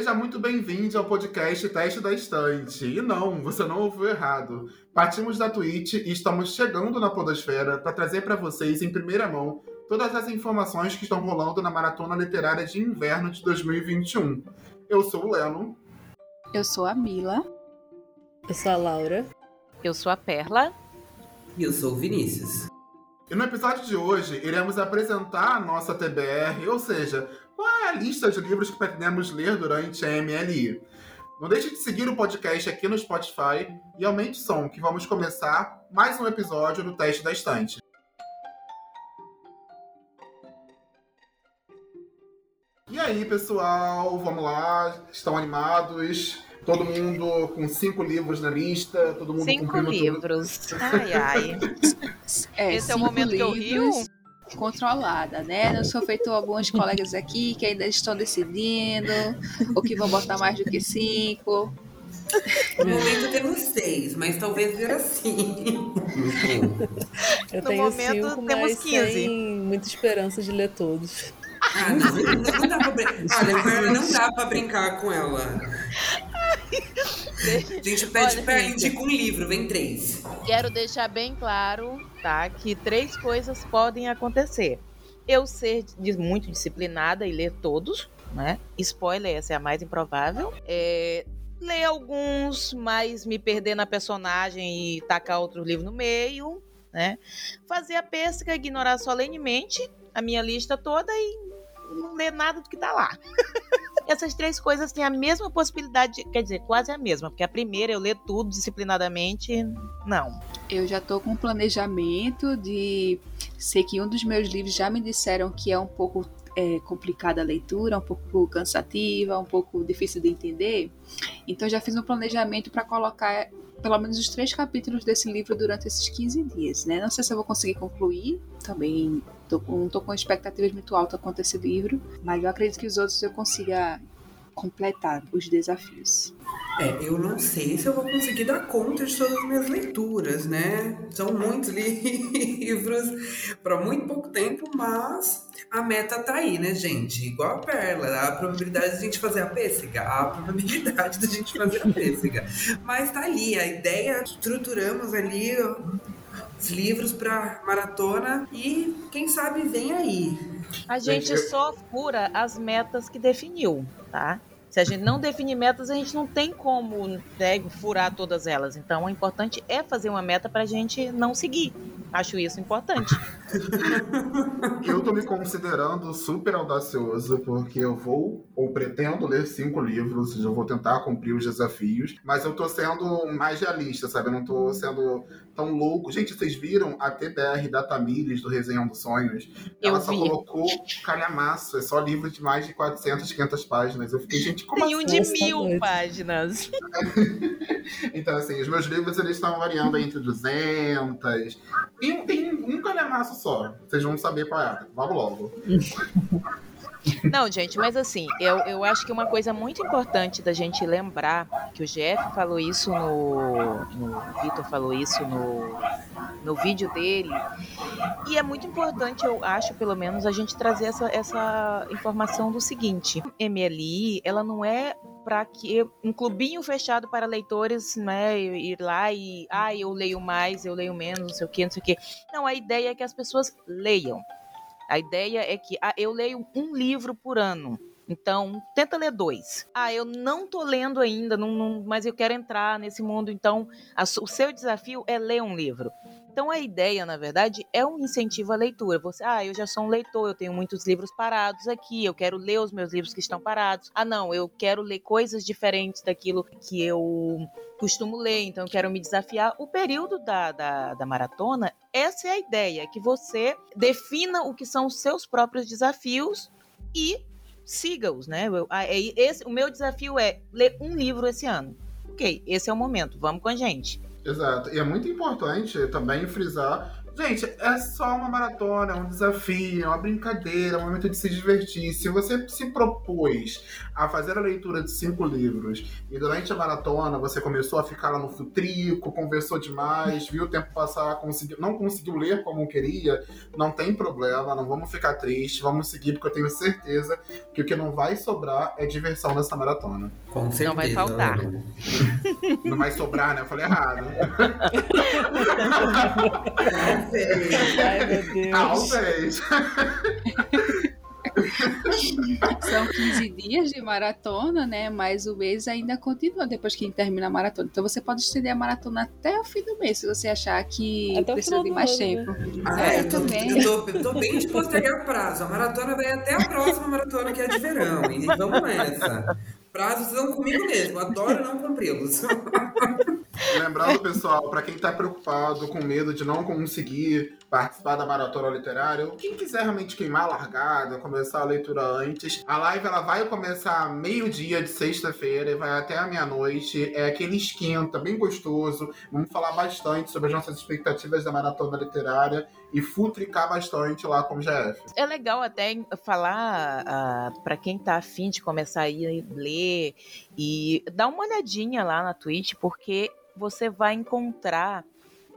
Seja muito bem-vindo ao podcast Teste da Estante. E não, você não ouviu errado. Partimos da Twitch e estamos chegando na Podosfera para trazer para vocês, em primeira mão, todas as informações que estão rolando na Maratona Literária de Inverno de 2021. Eu sou o Leno. Eu sou a Mila. Eu sou a Laura. Eu sou a Perla. E eu sou o Vinícius. E no episódio de hoje, iremos apresentar a nossa TBR, ou seja, a lista de livros que pretendemos ler durante a MLI. Não deixe de seguir o podcast aqui no Spotify e aumente o som, que vamos começar mais um episódio do Teste da Estante. E aí, pessoal, vamos lá? Estão animados? Todo mundo com cinco livros na lista, todo mundo Cinco cumprindo livros. Tudo. Ai, ai. É, Esse é o momento que eu rio? Controlada, né? Não sou feito alguns colegas aqui que ainda estão decidindo, ou que vão botar mais do que cinco. No momento temos seis, mas talvez vir assim. Eu No tenho momento, cinco, temos mas 15. sem muita esperança de ler todos. Ah, não, não, dá pra brincar. Olha, não dá pra brincar com ela. A gente pede Olha, Perla, gente. indica um livro, vem três. Quero deixar bem claro, tá? Que três coisas podem acontecer. Eu ser muito disciplinada e ler todos, né? Spoiler, essa é a mais improvável. É, ler alguns, mas me perder na personagem e tacar outro livro no meio, né? Fazer a pesca, ignorar solenemente a minha lista toda e não ler nada do que tá lá. Essas três coisas têm a mesma possibilidade, quer dizer, quase a mesma, porque a primeira eu ler tudo disciplinadamente, não. Eu já tô com um planejamento de. Sei que um dos meus livros já me disseram que é um pouco é, complicada a leitura, um pouco cansativa, um pouco difícil de entender. Então já fiz um planejamento para colocar pelo menos os três capítulos desse livro durante esses 15 dias, né? Não sei se eu vou conseguir concluir, também tô não tô com expectativas muito altas quanto a esse livro, mas eu acredito que os outros eu consiga completar os desafios. É, eu não sei se eu vou conseguir dar conta de todas as minhas leituras, né? São muitos livros para muito pouco tempo, mas a meta tá aí, né, gente? Igual a Perla, a probabilidade de a gente fazer a pêssega, a probabilidade da gente fazer a pêssega. Mas tá ali, a ideia, estruturamos ali os livros para maratona e quem sabe vem aí. A gente só fura as metas que definiu, tá? Se a gente não definir metas, a gente não tem como né, furar todas elas. Então, o importante é fazer uma meta pra gente não seguir. Acho isso importante. Eu tô me considerando super audacioso, porque eu vou, ou pretendo ler cinco livros, eu vou tentar cumprir os desafios, mas eu tô sendo mais realista, sabe? Eu não tô sendo tão louco. Gente, vocês viram a TBR da Tamires, do Resenhando Sonhos? Eu Ela só vi. colocou calhamaço, é só livro de mais de 400, 500 páginas. Eu fiquei, gente, como Tem um assim? de Nossa, mil páginas. Então, assim, os meus livros eles estão variando entre 200. Tem, tem um calhamaço só. Vocês vão saber qual é. Vamos logo. Não, gente, mas assim, eu, eu acho que uma coisa muito importante da gente lembrar, que o Jeff falou isso no. no o Vitor falou isso no, no vídeo dele. E é muito importante, eu acho, pelo menos, a gente trazer essa, essa informação do seguinte: MLI, ela não é para que um clubinho fechado para leitores, né, ir lá e ah, eu leio mais, eu leio menos, não sei o que, não sei o que. Não, a ideia é que as pessoas leiam. A ideia é que ah, eu leio um livro por ano. Então, tenta ler dois. Ah, eu não tô lendo ainda, não, não- mas eu quero entrar nesse mundo. Então, a o seu desafio é ler um livro. Então, a ideia, na verdade, é um incentivo à leitura. Você, ah, eu já sou um leitor, eu tenho muitos livros parados aqui, eu quero ler os meus livros que estão parados. Ah, não, eu quero ler coisas diferentes daquilo que eu costumo ler, então eu quero me desafiar. O período da, da, da maratona, essa é a ideia, que você defina o que são os seus próprios desafios e siga-os, né? Eu- ah, é esse, o meu desafio é ler um livro esse ano. Ok, esse é o momento, vamos com a gente. Exato. E é muito importante também frisar Gente, é só uma maratona, é um desafio, é uma brincadeira, é um momento de se divertir. Se você se propôs a fazer a leitura de cinco livros e durante a maratona você começou a ficar lá no futrico, conversou demais, viu o tempo passar, conseguiu, não conseguiu ler como queria, não tem problema, não vamos ficar tristes, vamos seguir, porque eu tenho certeza que o que não vai sobrar é diversão nessa maratona. Com certeza. Não vai faltar. Não vai sobrar, né? Eu falei errado. Ai, meu Talvez. São 15 dias de maratona, né? Mas o mês ainda continua depois que termina a maratona. Então você pode estender a maratona até o fim do mês, se você achar que Até o precisa de mais ano, tempo. Ah, É, eu, tô, também. eu, tô, eu tô bem de postergar prazo. A maratona vai até a próxima maratona, que é de verão. E vamos nessa. Prazos são comigo mesmo. Adoro não cumpri-los. Lembrando, pessoal, para quem tá preocupado, com medo de não conseguir participar da maratona literária, ou quem quiser realmente queimar a largada, começar a leitura antes, a live ela vai começar meio-dia de sexta-feira e vai até a meia-noite. É aquele esquenta bem gostoso. Vamos falar bastante sobre as nossas expectativas da maratona literária e futricar bastante lá com o GF. É legal até falar ah, para quem tá afim de começar a ir ler e dar uma olhadinha lá na Twitch, porque você vai encontrar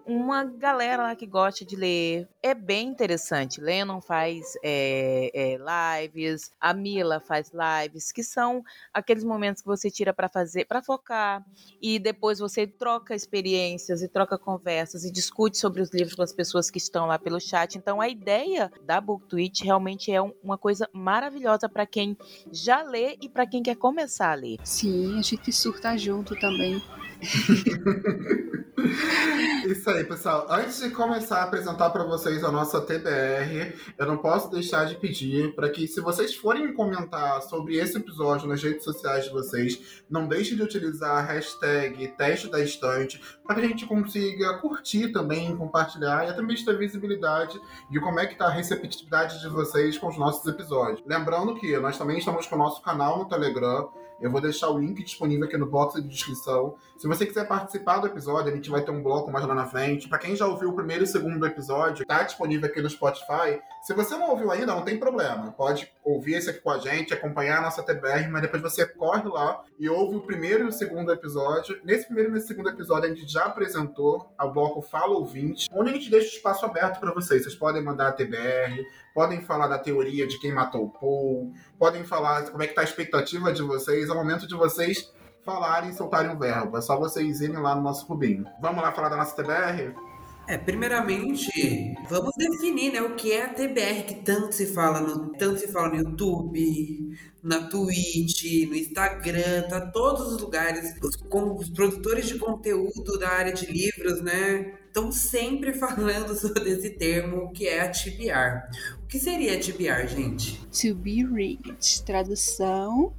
uma galera lá que gosta de ler. É bem interessante. Lennon faz é, é, lives, a Mila faz lives, que são aqueles momentos que você tira para fazer, para focar, e depois você troca experiências e troca conversas e discute sobre os livros com as pessoas que estão lá pelo chat. Então a ideia da Book Twitch realmente é um- uma coisa maravilhosa para quem já lê e para quem quer começar a ler. Sim, a gente surta junto também. Isso aí, pessoal. Antes de começar a apresentar para vocês a nossa TBR, eu não posso deixar de pedir para que, se vocês forem comentar sobre esse episódio nas redes sociais de vocês, não deixem de utilizar a hashtag teste da estante para que a gente consiga curtir também, compartilhar e até mesmo ter visibilidade de como é que tá a receptividade de vocês com os nossos episódios. Lembrando que nós também estamos com o nosso canal no Telegram. Eu vou deixar o link disponível aqui no box de descrição. Se você quiser participar do episódio, a gente vai ter um bloco mais lá na frente. Pra quem já ouviu o primeiro e o segundo episódio, tá disponível aqui no Spotify. Se você não ouviu ainda, não tem problema. Pode ouvir esse aqui com a gente, acompanhar a nossa TBR, mas depois você corre lá e ouve o primeiro e o segundo episódio. Nesse primeiro e nesse segundo episódio, a gente já apresentou o bloco Fala Ouvinte, onde a gente deixa o espaço aberto para vocês. Vocês podem mandar a TBR, podem falar da teoria de quem matou o Paul, podem falar como é que tá a expectativa de vocês, é o momento de vocês falarem e soltarem um verbo. É só vocês irem lá no nosso clubinho. Vamos lá falar da nossa TBR? É, primeiramente, vamos definir, né, o que é a TBR que tanto se fala no, tanto se fala no YouTube, na Twitch, no Instagram, tá todos os lugares. Os, os produtores de conteúdo da área de livros, né, estão sempre falando sobre esse termo que é a TBR. O que seria a TBR, gente? To be read. Tradução.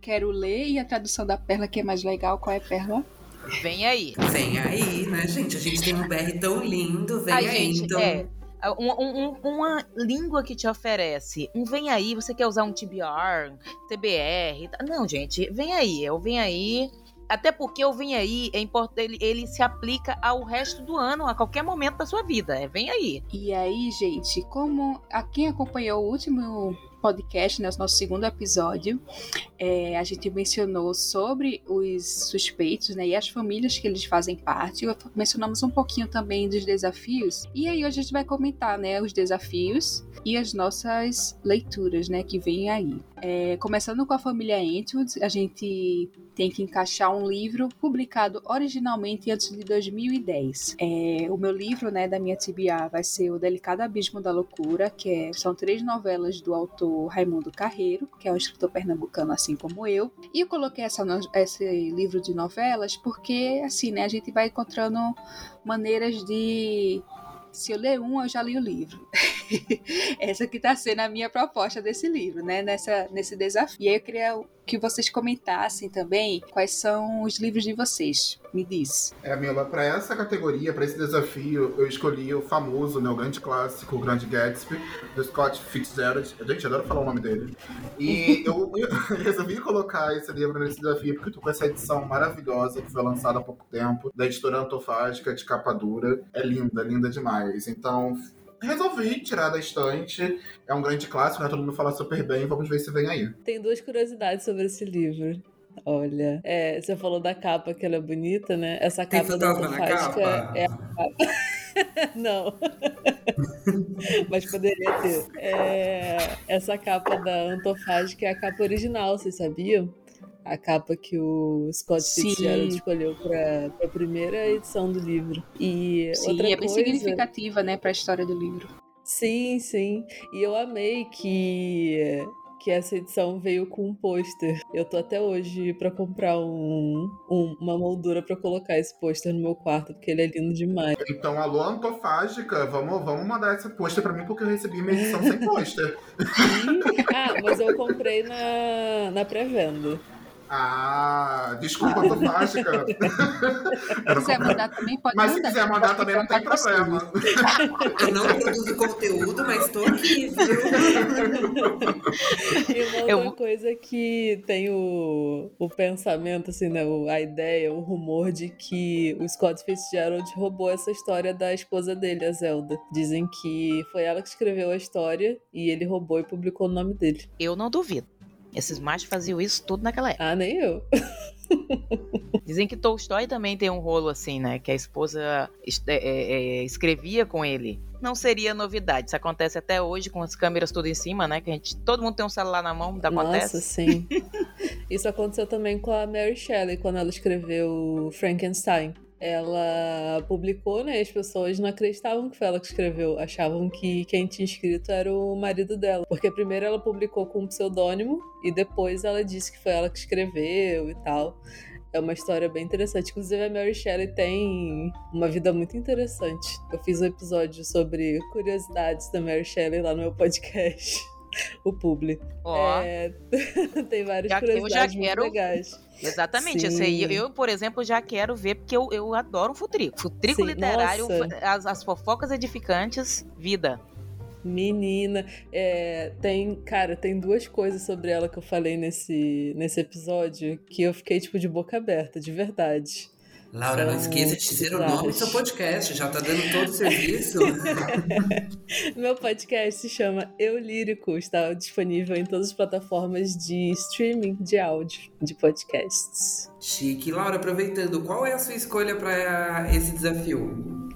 Quero ler. E a tradução da Perla, que é mais legal. Qual é a Perla? Vem aí. Vem aí, né, gente? A gente tem um BR tão lindo, vem Ai, aí, gente, então. é. Um- um- um- uma língua que te oferece um vem aí, você quer usar um TBR, TBR. tá- Não, gente, vem aí, é o vem aí. Até porque o vem aí é importante, ele, ele se aplica ao resto do ano, a qualquer momento da sua vida. É vem aí. E aí, gente, como a quem acompanhou o último podcast, né, nosso segundo episódio, é, a gente mencionou sobre os suspeitos, né, e as famílias que eles fazem parte. Mencionamos um pouquinho também dos desafios. E aí hoje a gente vai comentar, né, os desafios e as nossas leituras, né, que vêm aí. É, começando com a família Entwood, a gente tem que encaixar um livro publicado originalmente antes de 2010. É, o meu livro, né, da minha TBA vai ser O Delicado Abismo da Loucura, que é- são três novelas do autor Raimundo Carreiro, que é um escritor pernambucano assim como eu. E eu coloquei essa esse livro de novelas porque, assim, né, a gente vai encontrando maneiras de se eu ler um, eu já li o livro. Essa que está sendo a minha proposta desse livro, né? Nessa, nesse desafio. E aí eu queria que vocês comentassem também quais são os livros de vocês. Me diz. É, Mila, para essa categoria, para esse desafio, eu escolhi o famoso, né, o grande clássico, o Grande Gatsby, do Scott Fitzgerald. Gente, adoro falar o nome dele. E eu, eu resolvi colocar esse livro nesse desafio porque eu tô com essa edição maravilhosa que foi lançada há pouco tempo, da editora Antofágica, de capa dura. É linda, linda demais. Então, resolvi tirar da estante. É um grande clássico, né? Todo mundo fala super bem. Vamos ver se vem aí. Tem duas curiosidades sobre esse livro. Olha, é, você falou da capa que ela é bonita, né? Essa Tem capa da fantasma na Antofágica capa? é a capa. Não. Mas poderia ter. É, essa capa da Antofágica é a capa original, vocês sabiam? A capa que o Scott Sim. Fitzgerald escolheu para a primeira edição do livro. E Sim, outra é bem coisa... significativa, né, para a história do livro. Sim, sim. E eu amei que que essa edição veio com um pôster. Eu tô até hoje pra comprar um, um- uma moldura pra colocar esse pôster no meu quarto, porque ele é lindo demais. Então, alô, Antofágica, vamos, vamos mandar esse pôster pra mim, porque eu recebi minha edição sem pôster. ah, mas eu comprei na, na pré-venda. Ah, desculpa, Antofágica. Se quiser mandar também, pode Mas se mandar. quiser mandar também não tem problema. Eu não produzo conteúdo, mas tô aqui, viu? E uma outra Eu- coisa que tem o, o pensamento, assim, né? A ideia, o rumor de que o Scott Fitzgerald roubou essa história da esposa dele, a Zelda. Dizem que foi ela que escreveu a história e ele roubou e publicou o nome dele. Eu não duvido. Esses machos faziam isso tudo naquela época. Ah, nem eu. Dizem que Tolstói também tem um rolo assim, né? Que a esposa es- é, é, é, escrevia com ele. Não seria novidade. Isso acontece até hoje com as câmeras tudo em cima, né? Que a gente, todo mundo tem um celular na mão, Nossa, acontece. sim. Isso aconteceu também com a Mary Shelley, quando ela escreveu Frankenstein. Ela publicou, né? e As pessoas não acreditavam que foi ela que escreveu. Achavam que quem tinha escrito era o marido dela. Porque primeiro ela publicou com um pseudônimo e depois ela disse que foi ela que escreveu e tal. É uma história bem interessante. Inclusive, a Mary Shelley tem uma vida muito interessante. Eu fiz um episódio sobre curiosidades da Mary Shelley lá no meu podcast, o Publi. Ó, É, tem várias Já que eu já curiosidades muito quero- legais. Exatamente. sim. Esse aí, eu, por exemplo, já quero ver, porque eu, eu adoro um futrico. Futrico Sim, literário, as, as fofocas edificantes, vida. Menina, é, tem, cara, tem duas coisas sobre ela que eu falei nesse, nesse episódio que eu fiquei, tipo, de boca aberta, de verdade. Laura, não esqueça de dizer o nome do seu podcast. Já tá dando todo o serviço. Meu podcast se chama Eu Lírico, está disponível em todas as plataformas de streaming de áudio, de podcasts. Chique. Laura, aproveitando, qual é a sua escolha para esse desafio?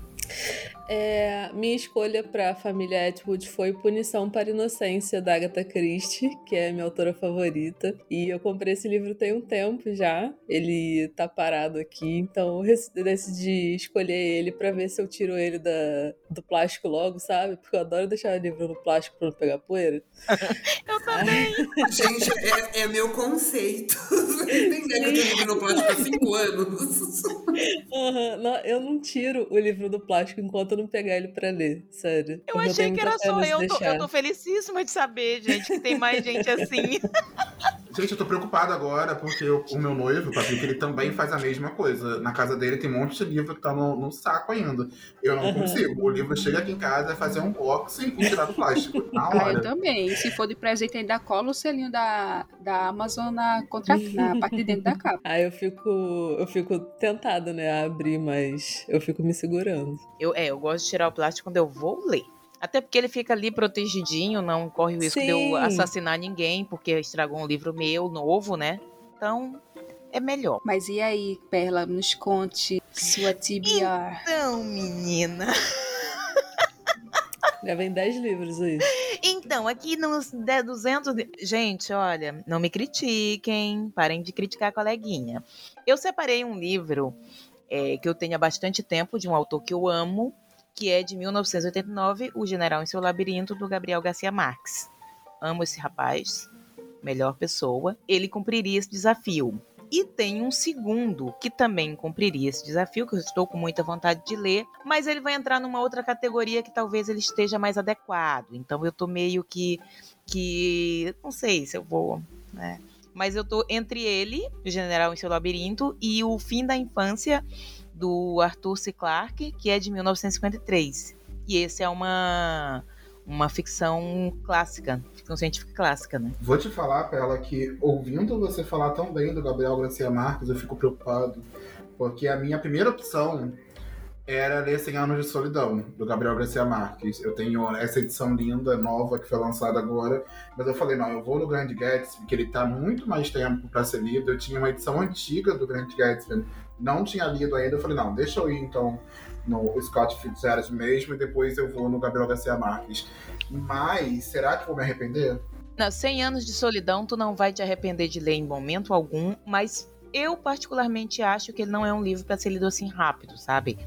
É, minha escolha para a família Atwood foi Punição para a Inocência, da Agatha Christie, que é minha autora favorita. E eu comprei esse livro tem um tempo já. Ele tá parado aqui, então eu decidi escolher ele para ver se eu tiro ele da, do plástico logo, sabe? Porque eu adoro deixar o livro no plástico para não pegar poeira. Eu também. Gente, é, é meu conceito. Ideia que eu tenho livro no plástico há cinco anos. Aham, não, eu não tiro o livro do plástico enquanto eu não pegar ele para ler, sério. Eu Porque achei que era só eu. Tô, eu tô felicíssima de saber, gente, que tem mais gente assim. Gente, eu tô preocupado agora, porque o, o meu noivo, Patrick, ele também faz a mesma coisa. Na casa dele tem um monte de livro que tá no, no saco ainda. Eu não Aham. consigo. O livro chega aqui em casa, é fazer um unboxing e tirar do plástico. Na Ah, eu hora. também. Se for de presente, ainda cola o selinho da, da Amazon na, contra, na parte de dentro da capa. Aí eu fico, eu fico tentada, né, a abrir, mas eu fico me segurando. Eu, é, eu gosto de tirar o plástico quando eu vou ler. Até porque ele fica ali protegidinho, não corre o risco de Sim. eu assassinar ninguém, porque estragou um livro meu, novo, né? Então, é melhor. Mas e aí, Perla, nos conte sua TBR. Então, menina. Já vem 10 livros aí. Então, aqui nos de- 200. de- Gente, olha, não me critiquem, parem de criticar a coleguinha. Eu separei um livro é, que eu tenho há bastante tempo, de um autor que eu amo, que é de 1989, O General em Seu Labirinto, do Gabriel Garcia Marques. Amo esse rapaz, melhor pessoa. Ele cumpriria esse desafio. E tem um segundo que também cumpriria esse desafio, que eu estou com muita vontade de ler, mas ele vai entrar numa outra categoria que talvez ele esteja mais adequado. Então eu tô meio que. que. não sei se eu vou. né? mas eu tô entre ele, o General em seu Labirinto, e o Fim da Infância, do Arthur C. Clarke, que é de 1953. E esse é uma uma ficção clássica, ficção científica clássica, né? Vou te falar, Pela, que ouvindo você falar tão bem do Gabriel Garcia Marques, eu fico preocupado, porque a minha primeira opção era ler 100 Anos de Solidão, do Gabriel Garcia Marques. Eu tenho essa edição linda, nova, que foi lançada agora, mas eu falei, não, eu vou no Grand Gatsby, que ele tá muito mais tempo para ser lido. Eu tinha uma edição antiga do Grand Gatsby, não tinha lido ainda, eu falei, não, deixa eu ir então no Scott Fitzgerald mesmo e depois eu vou no Gabriel Garcia Marques. Mas será que vou me arrepender? Não, 100 anos de solidão, tu não vai te arrepender de ler em momento algum, mas eu particularmente acho que ele não é um livro para ser lido assim rápido, sabe?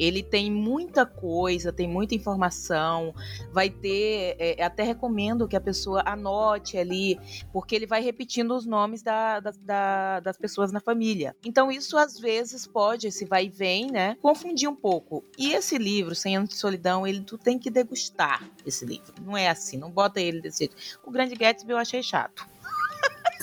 Ele tem muita coisa, tem muita informação, vai ter. É, até recomendo que a pessoa anote ali, porque ele vai repetindo os nomes da, da, da, das pessoas na família. Então, isso às vezes pode, esse vai e vem, né, confundir um pouco. E esse livro, Sem Anos de Solidão, ele tu tem que degustar esse livro. Não é assim, não bota ele desse jeito. O Grande Gatsby eu achei chato.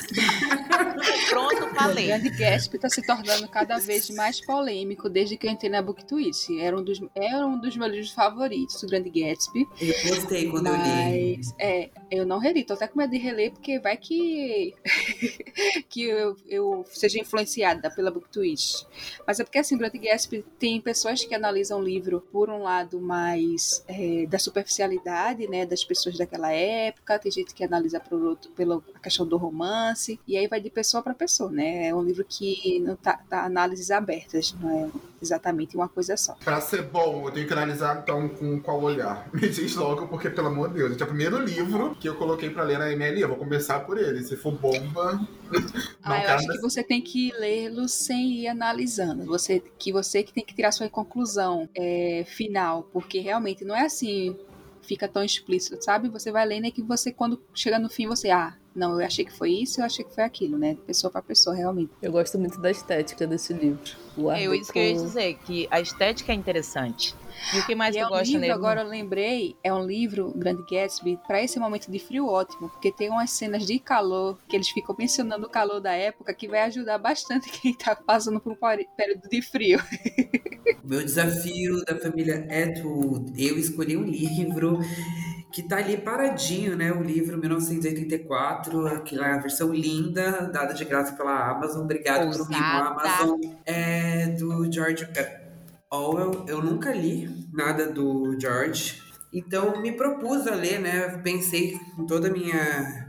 Pronto, falei. O Grande Gatsby está se tornando cada vez mais polêmico desde que eu entrei na BookTwitch. Era um dos, era um dos meus livros favoritos, o Grande Gatsby. Eu gostei quando mas, eu li. É, eu não reli, tô até com medo de reler, porque vai que, que eu, eu seja influenciada pela BookTwitch. Mas é porque, assim, o Grande Gatsby tem pessoas que analisam o livro por um lado mais é, da superficialidade, né, das pessoas daquela época, tem gente que analisa por outro, pela questão do romance, e aí vai de pessoa para pessoa, né? É um livro que não tá, tá análises abertas, não é exatamente uma coisa só. Pra ser bom, eu tenho que analisar então com qual olhar. Me diz logo, porque pelo amor de Deus, é o primeiro livro que eu coloquei pra ler na ML, eu vou começar por ele. Se for bomba. ah, eu acho que você tem que lê-lo sem ir analisando. Você, que você que tem que tirar sua conclusão é, final, porque realmente não é assim fica tão explícito, sabe? Você vai lendo e que você, quando chega no fim, você, ah, não, eu achei que foi isso, eu achei que foi aquilo, né? Pessoa para pessoa, realmente. Eu gosto muito da estética desse livro. O é isso que eu ia dizer, que a estética é interessante. E o que mais e tu é um gosta livro, nele? Agora eu lembrei, é um livro, Grande Gatsby, para esse momento de frio ótimo, porque tem umas cenas de calor, que eles ficam mencionando o calor da época, que vai ajudar bastante quem tá passando por um período de frio. O meu desafio da família Atwood, eu escolhi um livro que tá ali paradinho, né? O livro 1984, aquela versão linda, dada de graça pela Amazon. Obrigado por mim, Amazon. É do George Orwell. Eu nunca li nada do George. Então me propus a ler, né? Pensei em toda a minha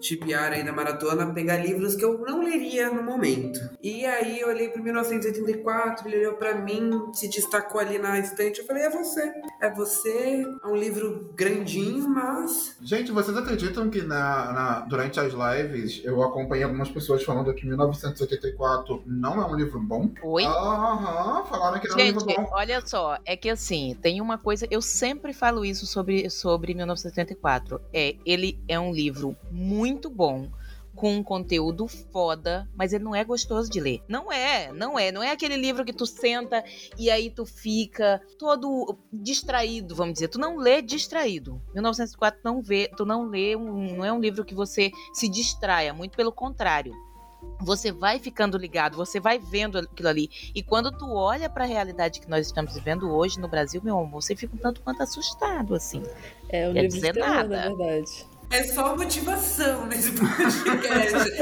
tibiar aí da maratona, pegar livros que eu não leria no momento. E aí eu olhei para 1984, ele olhou para mim, se destacou ali na estante, eu falei, é você. É você, é um livro grandinho, mas... Gente, vocês acreditam que na, na, durante as lives eu acompanhei algumas pessoas falando que 1984 não é um livro bom? Oi? Aham, falaram que não Gente, é um livro bom. olha só, é que assim, tem uma coisa, eu sempre falo isso sobre, sobre 1984. É, ele é um livro muito muito bom com um conteúdo foda, mas ele não é gostoso de ler. Não é, não é. Não é aquele livro que tu senta e aí tu fica todo distraído, vamos dizer. Tu não lê distraído. 1904 não vê, tu não lê, um, não é um livro que você se distraia, muito pelo contrário. Você vai ficando ligado, você vai vendo aquilo ali. E quando tu olha para a realidade que nós estamos vivendo hoje no Brasil, meu amor, você fica um tanto quanto assustado, assim. É um Quer livro dizer nada. na verdade. É só motivação nesse podcast.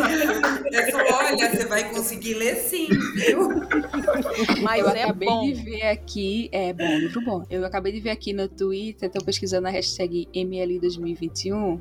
é só, olha, você vai conseguir ler sim, viu? Mas eu é acabei bom. de ver aqui, é bom, livro bom. Eu acabei de ver aqui no Twitter, tô pesquisando a hashtag ML2021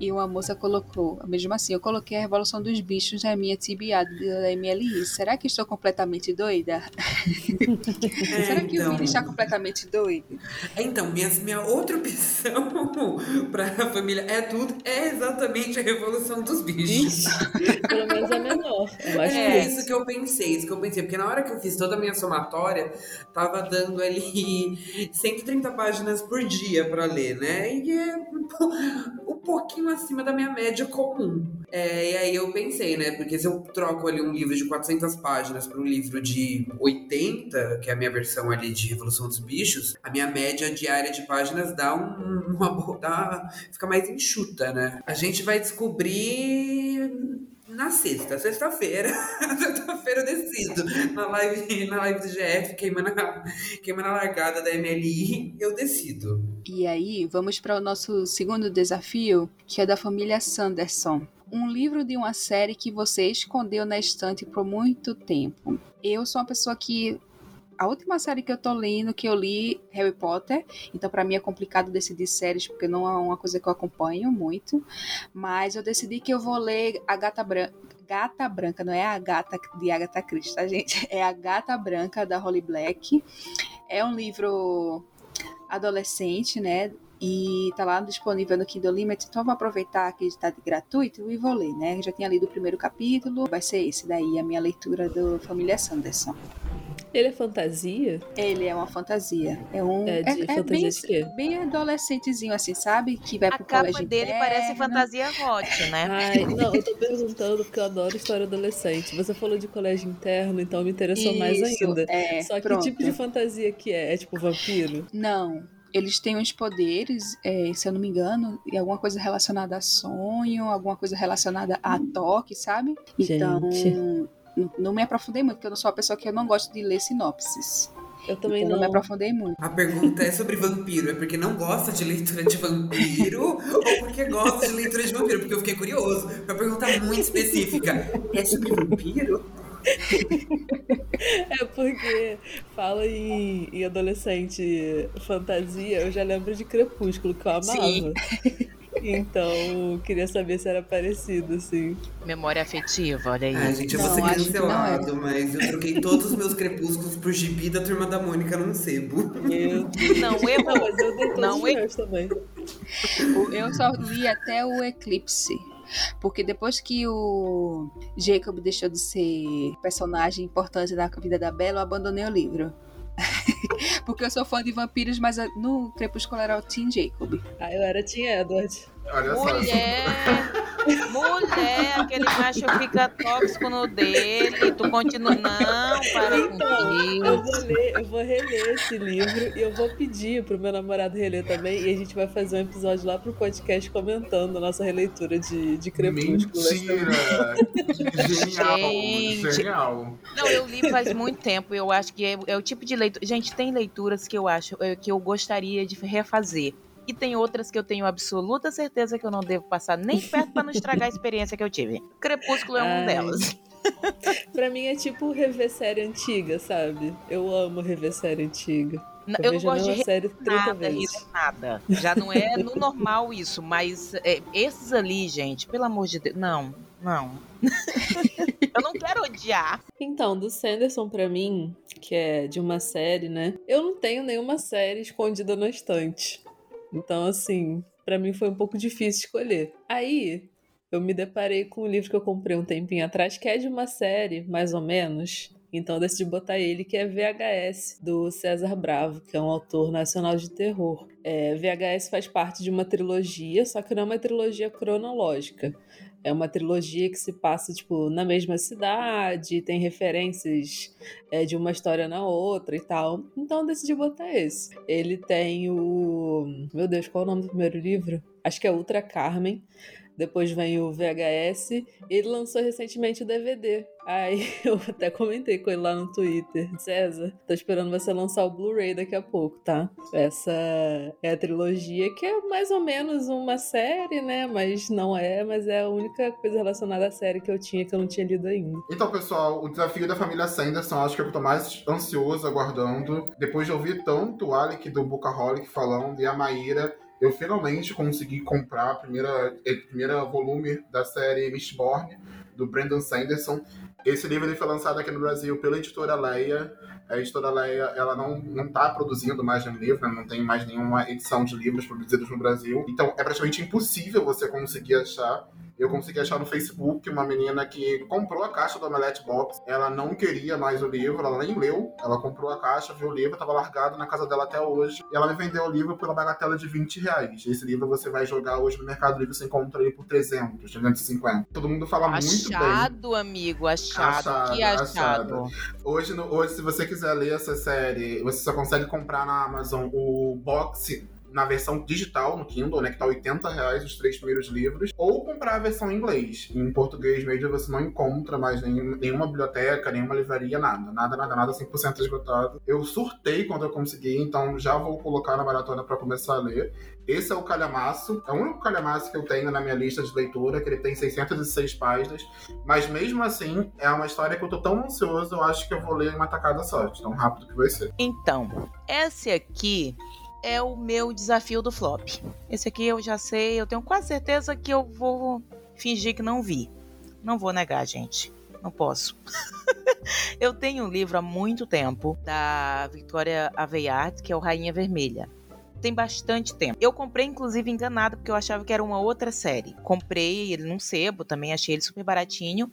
e uma moça colocou, mesmo assim, eu coloquei a Revolução dos Bichos na minha TBA da MLI. Será que estou completamente doida? É, Será que o então. Vini está completamente doido? Então, minha, minha outra opção para a família é tudo, é exatamente a Revolução dos Bichos. Pelo menos é menor. É É isso que eu pensei, isso que eu pensei, porque na hora que eu fiz toda a minha somatória, tava dando ali 130 páginas por dia para ler, né? E é um po- pouquinho acima da minha média comum. É, e aí eu pensei, né? Porque se eu troco ali um livro de 400 páginas para um livro de 80, que é a minha versão ali de Revolução dos Bichos, a minha média diária de páginas dá um, uma dá, fica mais enxuta, né? A gente vai descobrir na sexta. Sexta-feira, sexta-feira eu decido. Na live, na live do GF, queimando a, queimando a largada da MLI, eu decido. E aí, vamos para o nosso segundo desafio, que é da família Sanderson. Um livro de uma série que você escondeu na estante por muito tempo. Eu sou uma pessoa que a última série que eu tô lendo, que eu li, Harry Potter. Então, para mim é complicado decidir séries, porque não é uma coisa que eu acompanho muito. Mas eu decidi que eu vou ler A Gata Branca. Gata Branca, não é a gata de Agatha Christie, tá, gente? É a Gata Branca da Holly Black. É um livro adolescente, né? E tá lá disponível no Kindle Limit, então vou aproveitar que está de gratuito e vou ler, né? Eu já tinha lido o primeiro capítulo, vai ser esse daí, a minha leitura do Família Sanderson. Ele é fantasia? Ele é uma fantasia. É um. É de é, fantasia bem, de quê? bem adolescentezinho, assim, sabe? Que vai A pro capa colégio dele interno. parece fantasia hot, né? Ai, não, eu tô perguntando porque eu adoro história adolescente. Você falou de colégio interno, então me interessou mais Isso, ainda. É, Só que pronto. tipo de fantasia que é? É tipo vampiro? Não. Eles têm uns poderes, é, se eu não me engano, e alguma coisa relacionada a sonho, alguma coisa relacionada a toque, sabe? Então, Não me aprofundei muito, porque eu não sou uma pessoa que eu não gosto de ler sinopses. Eu também Então, não me não. aprofundei muito. A pergunta é sobre vampiro. É porque não gosta de leitura de vampiro ou porque gosta de leitura de vampiro? Porque eu fiquei curioso. Uma pergunta muito específica. É sobre vampiro? É porque fala em, em adolescente fantasia, eu já lembro de Crepúsculo, que eu amava. Sim. Então, queria saber se era parecido, assim. Memória afetiva, olha aí. Ai, gente, eu vou Não, ser não cancelado, mas eu troquei todos os meus crepúsculos por gibi da Turma da Mônica num sebo. Meu Deus. Não, Não, eu mas eu dei todos Não, eu- também. Eu só li até o Eclipse. Porque depois que o Jacob deixou de ser personagem importante na vida da Bella, eu abandonei o livro. porque eu sou fã de vampiros, mas no Crepúsculo era o Team Jacob. Ah, eu era Tim Edward. Olha só. Mulher, mulher, aquele macho fica tóxico no dele, tu continua, não, para Então, com eu vou ler, eu vou reler esse livro e eu vou pedir pro meu namorado reler também. E a gente vai fazer um episódio lá pro podcast comentando a nossa releitura de, de Crepúsculo. Ser Mentira! Genial, Gente. genial. Não, eu li faz muito tempo, eu acho que é, é o tipo de leitura, gente, tem leituras que eu acho, é, que eu gostaria de refazer. E tem outras que eu tenho absoluta certeza que eu não devo passar nem perto para não estragar a experiência que eu tive. Crepúsculo é uma delas. Pra mim é tipo rever série antiga, sabe? Eu amo rever série antiga. Eu, Eu não gosto de série 30 nada, vezes. rir nada. Já não é no normal isso, mas é, esses ali, gente, pelo amor de Deus, não, não. eu não quero odiar. Então, do Sanderson pra mim, que é de uma série, né? Eu não tenho nenhuma série escondida na estante. Então, assim, pra mim foi um pouco difícil escolher. Aí, eu me deparei com um livro que eu comprei um tempinho atrás, que é de uma série, mais ou menos. Então eu decidi botar ele, que é VHS, do César Bravo, que é um autor nacional de terror. É, VHS faz parte de uma trilogia, só que não é uma trilogia cronológica. É uma trilogia que se passa, tipo, na mesma cidade, tem referências é, de uma história na outra e tal. Então eu decidi botar esse. Ele tem o. Meu Deus, qual é o nome do primeiro livro? Acho que é Ultra Carmen. Depois vem o VHS. E ele lançou recentemente o DVD. Aí eu até comentei com ele lá no Twitter. César, tô esperando você lançar o Blu-ray daqui a pouco, tá? Essa é a trilogia que é mais ou menos uma série, né? Mas não é, mas é a única coisa relacionada à série que eu tinha que eu não tinha lido ainda. Então, pessoal, o desafio da família Sanderson, acho que é o que eu tô mais ansioso, aguardando. Depois de ouvir tanto o Alec do Bookaholic falando e a Maíra, eu finalmente consegui comprar a primeira, o primeiro volume da série Mistborn, do Brandon Sanderson. Esse livro ele foi lançado aqui no Brasil pela editora Leia. A editora Leia ela não, não tá produzindo mais nenhum livro, né? não tem mais nenhuma edição de livros produzidos no Brasil. Então é praticamente impossível você conseguir achar. Eu consegui achar no Facebook uma menina que comprou a caixa do Omelette Box. Ela não queria mais o livro, ela nem leu. Ela comprou a caixa, viu o livro, estava largado na casa dela até hoje. E ela me vendeu o livro pela bagatela de 20 reais. Esse livro você vai jogar hoje no Mercado Livre, você encontra ele por 300, 350. Todo mundo fala muito bem. Achado, amigo, achado. Achado, que achado. Hoje, no- hoje, se você quiser ler essa série, você só consegue comprar na Amazon o box na versão digital, no Kindle, né? Que tá 80 reais os três primeiros livros, ou comprar a versão em inglês. Em português mesmo você não encontra mais nenhum, nenhuma biblioteca, nenhuma livraria, nada. Nada, nada, nada, 100% esgotado. Eu surtei quando eu consegui, então já vou colocar na maratona para começar a ler. Esse é o Calhamaço. É o único Calhamaço que eu tenho na minha lista de leitura, que ele tem 606 páginas. Mas mesmo assim, é uma história que eu tô tão ansioso, eu acho que eu vou ler em uma tacada só, tão rápido que vai ser. Então, esse aqui é o meu desafio do flop. Esse aqui eu já sei, eu tenho quase certeza que eu vou fingir que não vi. Não vou negar, gente. Não posso. eu tenho um livro há muito tempo da Victoria Aveyard, que é o Rainha Vermelha tem bastante tempo. Eu comprei, inclusive, enganado, porque eu achava que era uma outra série. Comprei ele num sebo, também achei ele super baratinho.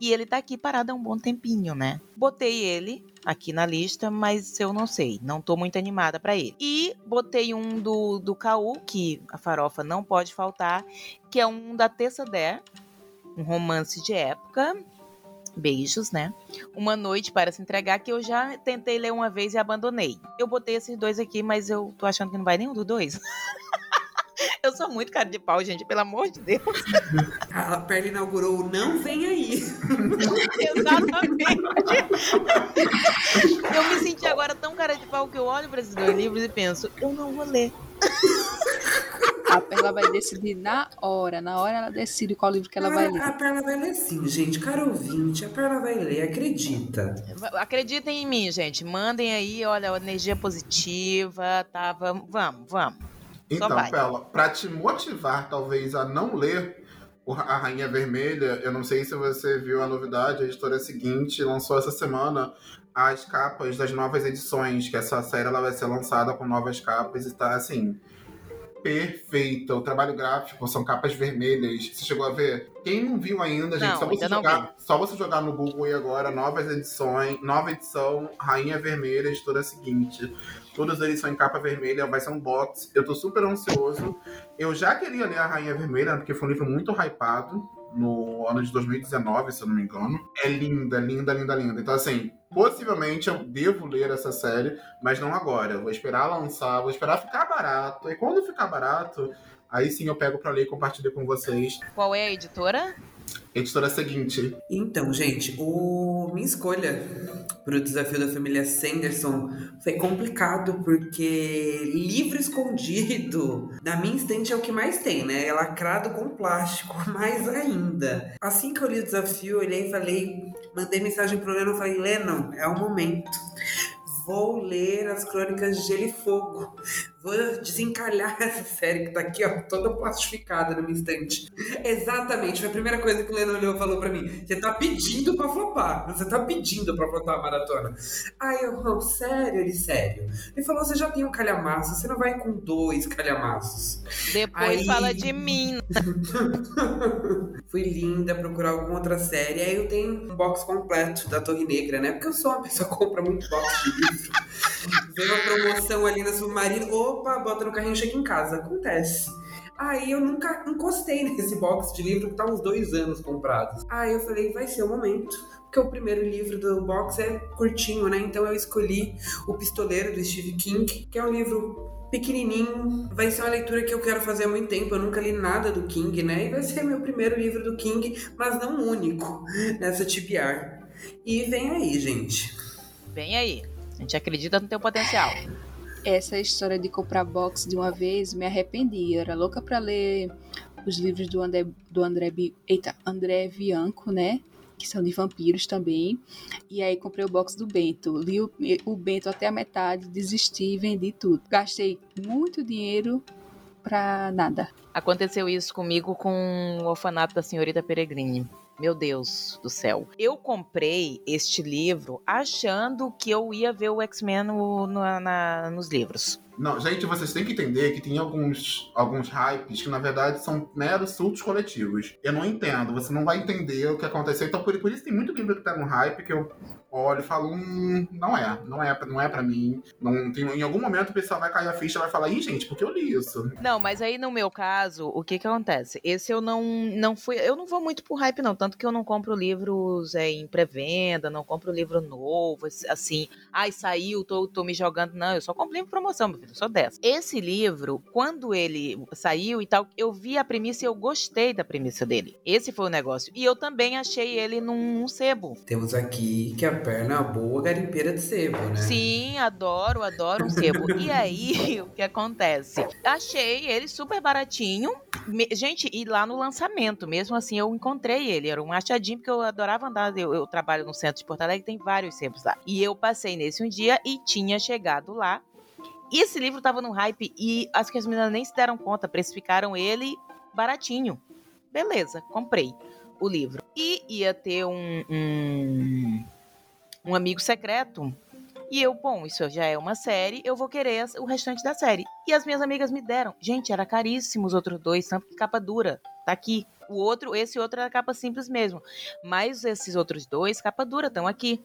E ele tá aqui parado há um bom tempinho, né? Botei ele aqui na lista, mas eu não sei, não tô muito animada para ele. E botei um do, do Caú, que a farofa não pode faltar, que é um da Tessa Dare, um romance de época, Beijos, né? Uma Noite para se entregar, que eu já tentei ler uma vez e abandonei. Eu botei esses dois aqui, mas eu tô achando que não vai nenhum dos dois. eu sou muito cara de pau, gente, pelo amor de Deus. A Perla inaugurou Não Vem Aí. Exatamente. eu me senti agora tão cara de pau que eu olho para esses dois livros e penso, eu não vou ler. A Perla vai decidir na hora. Na hora ela decide qual livro que ela a, vai ler. A Perla vai ler sim, gente. Cara ouvinte, a Perla vai ler, acredita. Acreditem em mim, gente. Mandem aí, olha, energia positiva, tá? Vamos, vamos. vamos. Então, Perla, pra te motivar, talvez, a não ler a Rainha Vermelha, eu não sei se você viu a novidade, a editora seguinte lançou essa semana as capas das novas edições, que essa série ela vai ser lançada com novas capas e tá assim perfeita. O trabalho gráfico são capas vermelhas. Você chegou a ver? Quem não viu ainda, gente, não, só, você jogar, só você jogar no Google e agora novas edições, nova edição, Rainha Vermelha, editora seguinte. Todas eles são em capa vermelha, vai ser um box. Eu tô super ansioso. Eu já queria ler a Rainha Vermelha, porque foi um livro muito hypado no ano de 2019, se eu não me engano. É linda, linda, linda, linda. Então, assim, possivelmente eu devo ler essa série, mas não agora. Eu vou esperar lançar, vou esperar ficar barato. E quando ficar barato, aí sim eu pego para ler e compartilho com vocês. Qual é a editora? Editora seguinte. Então, gente, o minha escolha para o desafio da família Sanderson foi complicado porque livro escondido na minha estante é o que mais tem, né? É lacrado com plástico, mais ainda. Assim que eu li o desafio, olhei e falei, mandei mensagem pro Lennon, falei, Lennon, é o momento vou ler as crônicas de Gelo e Fogo. Vou desencalhar essa série que tá aqui, ó, toda plastificada no meu estante. Exatamente, foi a primeira coisa que o Leno olhou e falou pra mim. Você tá pedindo pra flopar. Você tá pedindo pra flopar a maratona. Aí eu, oh, sério? Ele, sério. Ele falou, você já tem um calhamaço, você não vai com dois calhamaços. Depois Aí... fala de mim. Fui linda procurar alguma outra série. Aí eu tenho um box completo da Torre Negra, né? Porque eu sou uma pessoa que compra muito box de livro. Vem uma promoção ali na Submarino, opa, bota no carrinho e chega em casa. Acontece. Aí eu nunca encostei nesse box de livro que tá uns dois anos comprados. Aí eu falei, vai ser o momento. Porque o primeiro livro do box é curtinho, né? Então eu escolhi O Pistoleiro, do Steve King, que é um livro pequenininho. Vai ser uma leitura que eu quero fazer há muito tempo. Eu nunca li nada do King, né? E vai ser meu primeiro livro do King, mas não único nessa TBR. E vem aí, gente. Vem aí. A gente acredita no teu potencial. Essa história de comprar box de uma vez me arrependi. Eu era louca para ler os livros do André, do André, eita, André Bianco, né? Que são de vampiros também. E aí comprei o box do Bento. Li o, o Bento até a metade, desisti e vendi tudo. Gastei muito dinheiro pra nada. Aconteceu isso comigo com o orfanato da senhorita Peregrine. Meu Deus do céu. Eu comprei este livro achando que eu ia ver o X-Men no, no, nos livros. Não, gente, vocês têm que entender que tem alguns, alguns hypes que, na verdade, são meros surtos coletivos. Eu não entendo, você não vai entender o que aconteceu. Então, por, por isso tem muito livro que tá no hype que eu olho e falo, hum, não é, não é, não é para mim. Não, tem, em algum momento o pessoal vai cair a ficha e vai falar, ih, gente, porque eu li isso. Não, mas aí no meu caso, o que que acontece? Esse eu não, não fui, eu não vou muito pro hype não, tanto que eu não compro livros é, em pré-venda, não compro livro novo, assim, ai, saiu, tô, tô me jogando, não, eu só compro livro em promoção, meu rápido, sou dessa. Esse livro, quando ele saiu e tal, eu vi a premissa e eu gostei da premissa dele. Esse foi o negócio. E eu também achei ele num, num sebo. Temos aqui que a perna boa garimpeira de sebo, né? Sim, adoro, adoro um sebo. e aí, o que acontece? Achei ele super baratinho. Me- gente, e lá no lançamento, mesmo assim, eu encontrei ele. Era um achadinho, porque eu adorava andar. Eu, eu trabalho no centro de Porto Alegre, tem vários sebos lá. E eu passei nesse um dia e tinha chegado lá. E esse livro tava num hype e acho que as meninas nem se deram conta, precificaram ele baratinho. Beleza, comprei o livro. E ia ter um, um, um amigo secreto. E eu, bom, isso já é uma série, eu vou querer o restante da série. E as minhas amigas me deram. Gente, era caríssimo os outros dois, tanto que capa dura. Tá aqui. O outro, esse outro era capa simples mesmo. Mas esses outros dois, capa dura, estão aqui.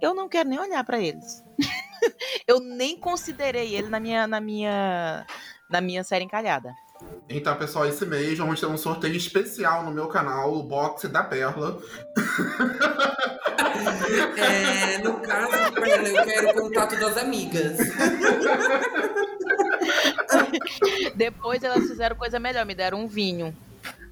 Eu não quero nem olhar pra eles. eu nem considerei ele na minha, na minha, na minha série encalhada. Então, pessoal, esse mês vamos ter um sorteio especial no meu canal, o boxe da Perla. É, no caso, eu quero o contato das amigas. Depois elas fizeram coisa melhor, me deram um vinho.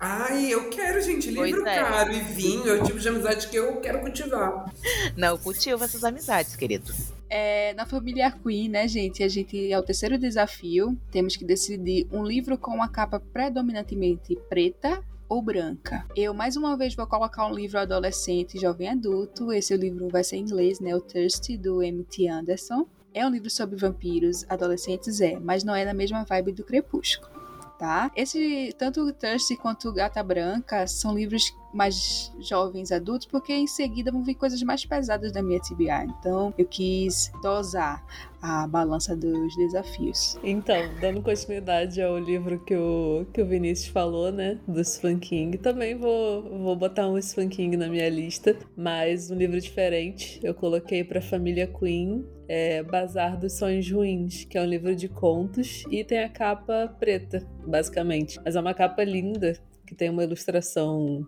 Ai, eu quero, gente, livro Pois é. caro e vinho. É o tipo de amizade que eu quero cultivar. Não, cultiva essas amizades, querido. É, na família Queen, né, gente? A gente é o terceiro desafio. Temos que decidir um livro com uma capa predominantemente preta ou branca. Eu mais uma vez vou colocar um livro adolescente e jovem adulto. Esse livro vai ser em inglês, né? O Thirsty do M.T. Anderson. É um livro sobre vampiros, adolescentes é, mas não é na mesma vibe do Crepúsculo. Tá? Esse, tanto o Thirsty quanto o Gata Branca são livros mais jovens adultos, porque em seguida vão vir coisas mais pesadas da minha TBR. Então eu quis dosar a balança dos desafios. Então, dando continuidade ao livro que o, que o Vinícius falou, né? Do Stephen King, também vou, vou botar um Stephen King na minha lista, mas um livro diferente. Eu coloquei pra família Queen, é Bazar dos Sonhos Ruins, que é um livro de contos e tem a capa preta, basicamente. Mas é uma capa linda, que tem uma ilustração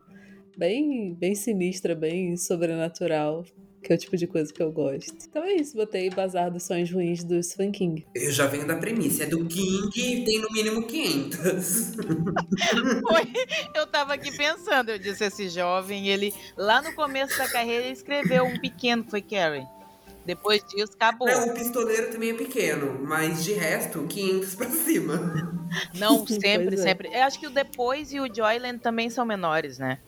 bem, bem sinistra, bem sobrenatural. Que é o tipo de coisa que eu gosto. Então é isso, botei Bazar dos Sonhos Ruins do Stephen King. Eu já venho da premissa. É do King e tem no mínimo 500. Foi. Eu tava aqui pensando, eu disse, esse jovem, ele lá no começo da carreira escreveu um pequeno, que foi Carrie. Depois disso, acabou. Não, o pistoleiro também é pequeno, mas de resto, 500 pra cima. Não, sempre, é. sempre. Eu acho que o Depois e o Joyland também são menores, né?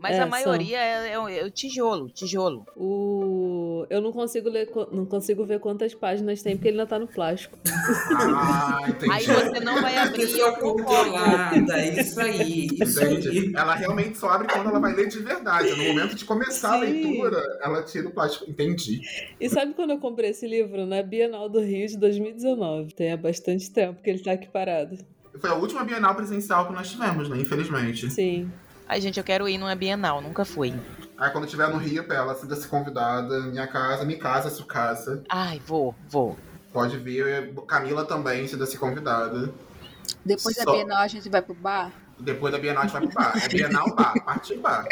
Mas É, a maioria é, é o- é o tijolo, tijolo. O... Eu não consigo ler, não consigo ver quantas páginas tem porque ele ainda tá no plástico. Ah, entendi. Aí você não vai A abrir. pessoa eu controlada, isso aí, isso aí. Ela realmente só abre quando ela vai ler de verdade. No momento de começar a Sim. leitura, ela tira o plástico. Entendi. E sabe quando eu comprei esse livro? Na Bienal do Rio de 2019. Tem há bastante tempo que ele tá aqui parado. Foi a última Bienal presencial que nós tivemos, né? Infelizmente. Sim. Ai, gente, eu quero ir numa Bienal, nunca fui. Aí quando tiver no Rio, Pela, sinta-se convidada. Minha casa, minha casa, sua casa. Ai, vou, vou. Pode vir. Camila também, sinta-se convidada. Depois da Só- Bienal a gente vai pro bar. Depois da Bienal a gente vai pro bar. É Bienal bar, parte bar.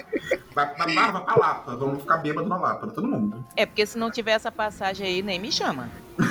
Vai pra bar, vai pra Lapa. Vamos ficar bêbado na Lapa, todo mundo. É, porque se não tiver essa passagem aí, nem me chama.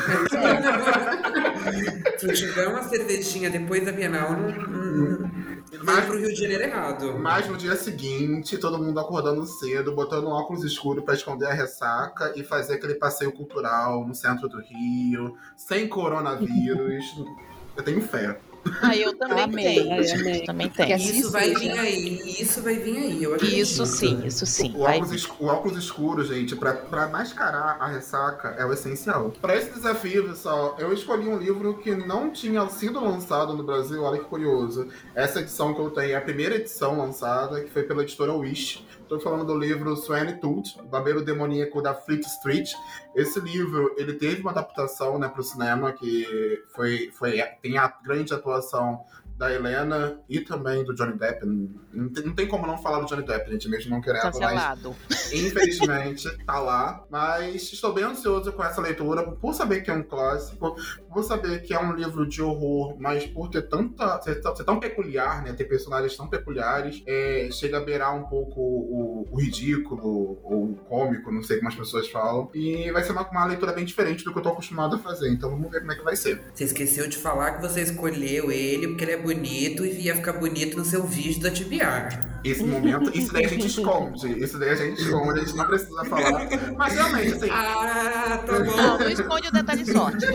Se tiver uma cervejinha depois da Bienal, não Mas- vai pro Rio de Janeiro errado. Mas no dia seguinte, todo mundo acordando cedo, botando um óculos escuro pra esconder a ressaca e fazer aquele passeio cultural no centro do Rio, sem coronavírus. Eu tenho fé. Ah, eu também Amém. tenho. Gente, amém. Também Que tenho. assim Isso vai seja. vir aí, isso vai vir aí, eu acredito. Isso sim, isso sim. O óculos, es- o óculos escuro, gente, pra, pra mascarar a ressaca é o essencial. Pra esse desafio, pessoal, eu escolhi um livro que não tinha sido lançado no Brasil, olha que curioso. Essa edição que eu tenho é a primeira edição lançada, que foi pela editora Wish. Estou falando do livro Tooth, o Babeiro Demoníaco da Fleet Street. Esse livro, ele teve uma adaptação né, para o cinema, que foi, foi, tem a grande atuação da Helena e também do Johnny Depp. Não tem, não tem como não falar do Johnny Depp, gente, mesmo não querendo. Cancelado. Mas, infelizmente, tá lá. Mas estou bem ansioso com essa leitura, por saber que é um clássico, por saber que é um livro de horror, mas por ter tanta. ser, ser tão peculiar, né? Ter personagens tão peculiares, é, chega a beirar um pouco o, o ridículo, ou o cômico, não sei como as pessoas falam. E vai ser uma, uma leitura bem diferente do que eu tô acostumado a fazer. Então vamos ver como é que vai ser. Você esqueceu de falar que você escolheu ele porque ele é bonito e ia ficar bonito no seu vídeo da TBR. Esse momento, isso daí a gente esconde. Isso daí a gente esconde, a gente não precisa falar. Mas realmente, assim. Ah, tá bom. Não, não esconde o detalhe sorte.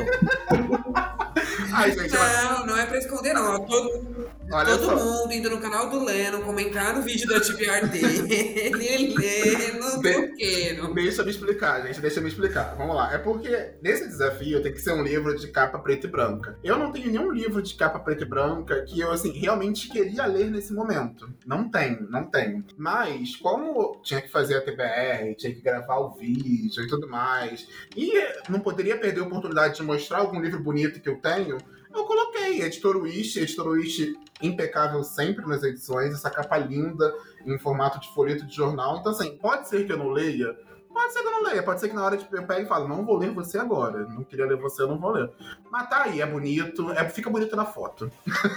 Ai, gente, Não, não é pra esconder, não. Todo, Olha todo só. mundo indo no canal do Leno comentar no vídeo da TBR dele. Leno De- Toqueiro. Deixa eu me explicar, gente. Deixa eu me explicar. Vamos lá. É porque nesse desafio tem que ser um livro de capa preta e branca. Eu não tenho nenhum livro de capa preta e branca que eu, assim, realmente queria ler nesse momento. Não tenho, não tenho. Mas, como tinha que fazer a TBR, tinha que gravar o vídeo e tudo mais, e não poderia perder a oportunidade de mostrar algum livro bonito que eu tenho, eu coloquei Editor Wish, Editor Wish impecável sempre nas edições, essa capa linda em formato de folheto de jornal. Então, assim, pode ser que eu não leia, Pode ser que eu não leia, pode ser que na hora de eu pegue e falo, não vou ler você agora. Não queria ler você, eu não vou ler. Mas tá aí, é bonito, é, fica bonito na foto.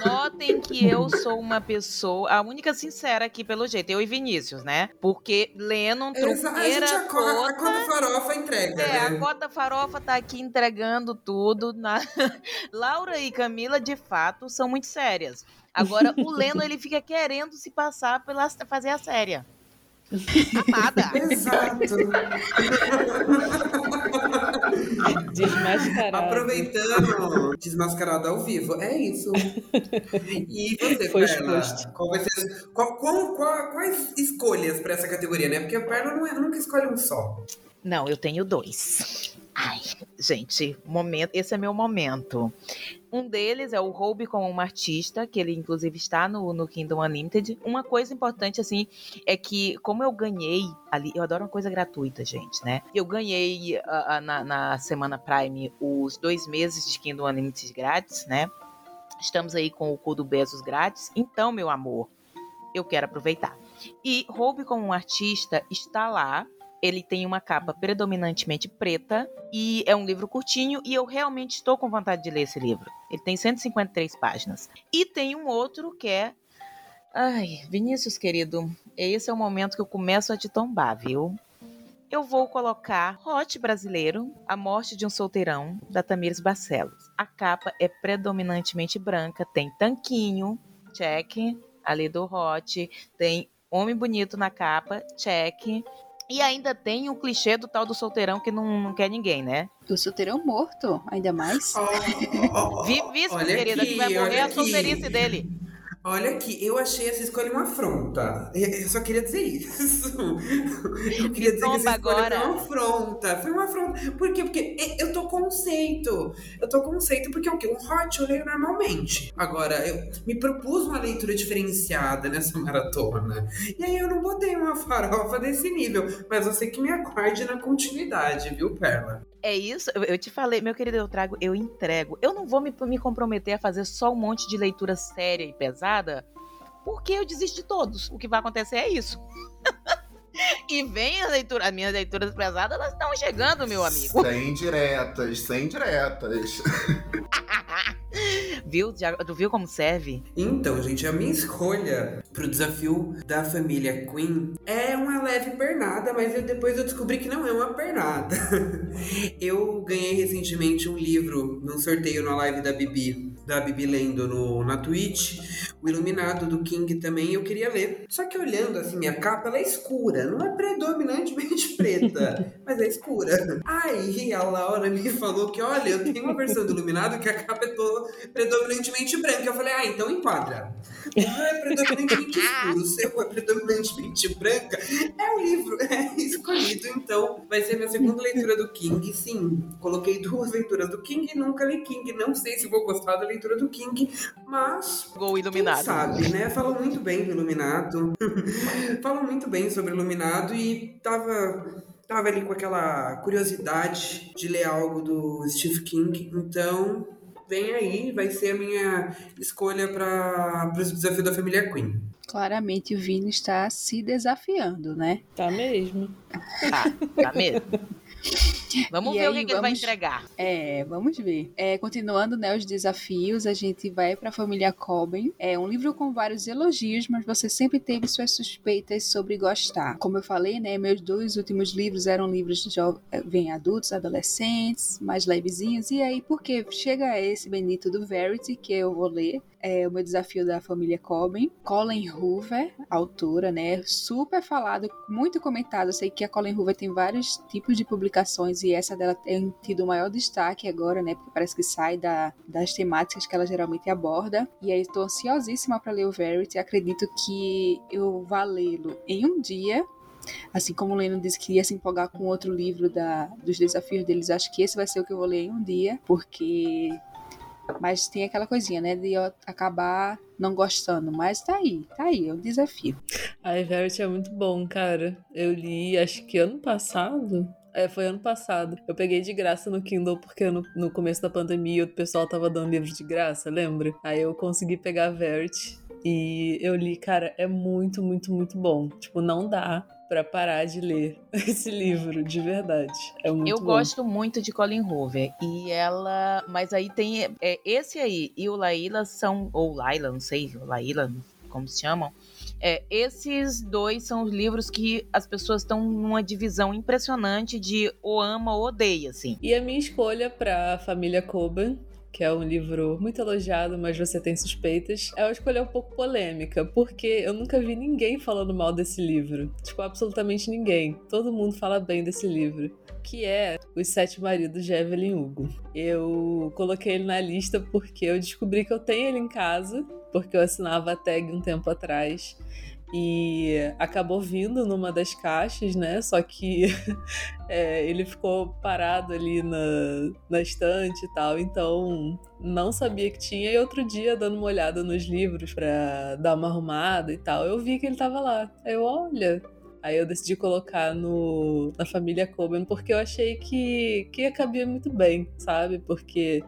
Notem que eu sou uma pessoa, a única sincera aqui, pelo jeito, eu e Vinícius, né? Porque Lennon, Exa- A gente acorda, a cota... farofa entrega, É, a né? Cota Farofa tá aqui entregando tudo. Na... Laura e Camila, de fato, são muito sérias. Agora, o Leno, ele fica querendo se passar pela fazer a séria. Amada. Exato. Desmascarado. Aproveitando, desmascarado ao vivo. É isso. E você, Foi Perla? Qual vai ser, qual- qual- qual- quais escolhas pra essa categoria, né? Porque a Perla não é- nunca escolhe um só. Não, eu tenho dois. Ai, gente, momento, esse é meu momento. Um deles é o Roube como um artista, que ele inclusive está no, no Kingdom Unlimited. Uma coisa importante, assim, é que como eu ganhei ali, eu adoro uma coisa gratuita, gente, né? Eu ganhei ah, ah, na, na semana Prime os dois meses de Kingdom Unlimited grátis, né? Estamos aí com o cu do Bezos grátis. Então, meu amor, eu quero aproveitar. E Roube como um artista está lá ele tem uma capa predominantemente preta e é um livro curtinho e eu realmente estou com vontade de ler esse livro. Ele tem 153 páginas. E tem um outro que é Ai, Vinícius querido, esse é o momento que eu começo a te tombar, viu? Eu vou colocar Hot Brasileiro, A Morte de um Solteirão, da Tamires Barcelos. A capa é predominantemente branca, tem tanquinho, check, ali do Hot, tem Homem Bonito na capa, check. E ainda tem o clichê do tal do solteirão que não, não quer ninguém, né? O solteirão morto, ainda mais. Ó, ó, ó, Vivíssimo, olha querida, que vai aqui, morrer a solteirice aqui. dele. Olha aqui, eu achei essa escolha uma afronta. Eu só queria dizer isso. Eu queria dizer que essa escolha agora. foi uma afronta. Foi uma afronta. Por quê? Porque eu tô conceito. Eu tô conceito porque é o quê? Um hot eu leio normalmente. Agora, eu me propus uma leitura diferenciada nessa maratona. E aí eu não botei uma farofa desse nível. Mas eu sei que me aguarde na continuidade, viu, Perla? É isso, eu, eu te falei, meu querido, eu trago, eu entrego. Eu não vou me, me comprometer a fazer só um monte de leitura séria e pesada, porque eu desisto de todos. O que vai acontecer é isso. e vem a leitura, as minhas leituras pesadas, elas estão chegando, meu amigo. Sem diretas, sem diretas. viu? Já, tu viu como serve? Então, gente, a minha escolha pro desafio da família Queen é uma leve pernada, mas eu, depois eu descobri que não é uma pernada. eu ganhei recentemente um livro num sorteio na live da Bibi, da Bibi lendo no, na Twitch, o Iluminado do King também, eu queria ler. Só que olhando assim, a capa ela é escura, não é predominantemente preta, mas é escura. Aí a Laura me falou que, olha, eu tenho uma versão do Iluminado que a capa é toda predominantemente branca. Eu falei, ah, então enquadra. Ah, é predominantemente escuro, o seu é predominantemente branca. É o livro, é escolhido, então vai ser minha segunda leitura do King. Sim, coloquei duas leituras do King, nunca li King, não sei se vou gostar da leitura do King, mas Gol quem iluminado. sabe, né? Falam muito bem do Iluminado. Falam muito bem sobre Iluminado e tava, tava ali com aquela curiosidade de ler algo do Steve King. Então, vem aí, vai ser a minha escolha para o desafio da família Queen. Claramente o Vini está se desafiando, né? Tá mesmo. Tá, tá mesmo. Vamos E ver o aí, que, que ele vai vamos- entregar. É, vamos ver. É, continuando, né, os desafios, a gente vai para a família Coben. É um livro com vários elogios, mas você sempre teve suas suspeitas sobre gostar. Como eu falei, né, meus dois últimos livros eram livros jovem adultos, adolescentes, mais levezinhos. E aí, porque chega esse bendito do Verity que eu vou ler, é o meu desafio da família Coben. Colin Hoover, autora, né? Super falado, muito comentado. Eu sei que a Colin Hoover tem vários tipos de publicações e essa dela tem tido o maior destaque agora, né? Porque parece que sai da, das temáticas que ela geralmente aborda. E aí estou ansiosíssima para ler o Verity. Acredito que eu vá lê-lo em um dia. Assim como o Leno disse que ia se empolgar com outro livro da, dos desafios deles, acho que esse vai ser o que eu vou ler em um dia, porque mas tem aquela coisinha, né? De eu acabar não gostando. Mas tá aí, tá aí, é um desafio. A Everett é muito bom, cara. Eu li, acho que ano passado. É, foi ano passado. Eu peguei de graça no Kindle porque no, no começo da pandemia o pessoal tava dando livro de graça, lembra? Aí eu consegui pegar a Verity e eu li, cara, é muito, muito, muito bom. Tipo, não dá pra parar de ler esse livro, de verdade. É muito Eu bom. gosto muito de Colin Hoover. E ela. Mas aí tem. É, esse aí e o Laila são. Ou Laila, não sei. o Laila, como se chamam. É, esses dois são os livros que as pessoas estão numa divisão impressionante de ou ama ou odeia, assim. E a minha escolha pra Família Coben, que é um livro muito elogiado, mas você tem suspeitas, é uma escolha um pouco polêmica, porque eu nunca vi ninguém falando mal desse livro. Tipo, absolutamente ninguém. Todo mundo fala bem desse livro. Que é Os Sete Maridos de Evelyn Hugo. Eu coloquei ele na lista porque eu descobri que eu tenho ele em casa, porque eu assinava a tag um tempo atrás. E acabou vindo numa das caixas, né? Só que é, ele ficou parado ali na, na estante e tal, então não sabia que tinha. E outro dia, dando uma olhada nos livros pra dar uma arrumada e tal, eu vi que ele tava lá. Aí eu, olha. Aí eu decidi colocar no, na família Coben porque eu achei que, que cabia muito bem, sabe? Porque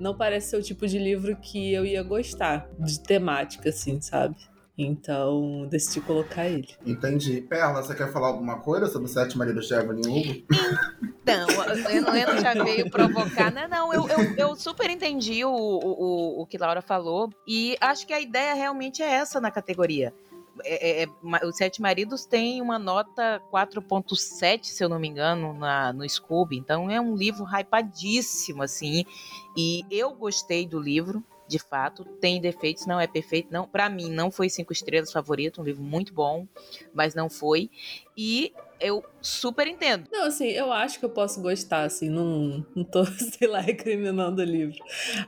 não parece ser o tipo de livro que eu ia gostar de temática, assim, sabe? Então, decidi colocar ele. Entendi. Perla, você quer falar alguma coisa sobre os Sete Maridos de Evelyn Hugo? Então, o Leno, Leno já veio provocar. Não, não, eu, eu, eu super entendi o, o, o que Laura falou. E acho que a ideia realmente é essa na categoria. É, é, é, os Sete Maridos tem uma nota 4.7, se eu não me engano, na, no Scooby. Então é um livro hypadíssimo, assim. E eu gostei do livro, de fato. Tem defeitos, não é perfeito. não Para mim, não foi cinco estrelas favorito. Um livro muito bom, mas não foi. E eu super entendo. Não, assim, eu acho que eu posso gostar, assim, não, não tô, sei lá, recriminando o livro.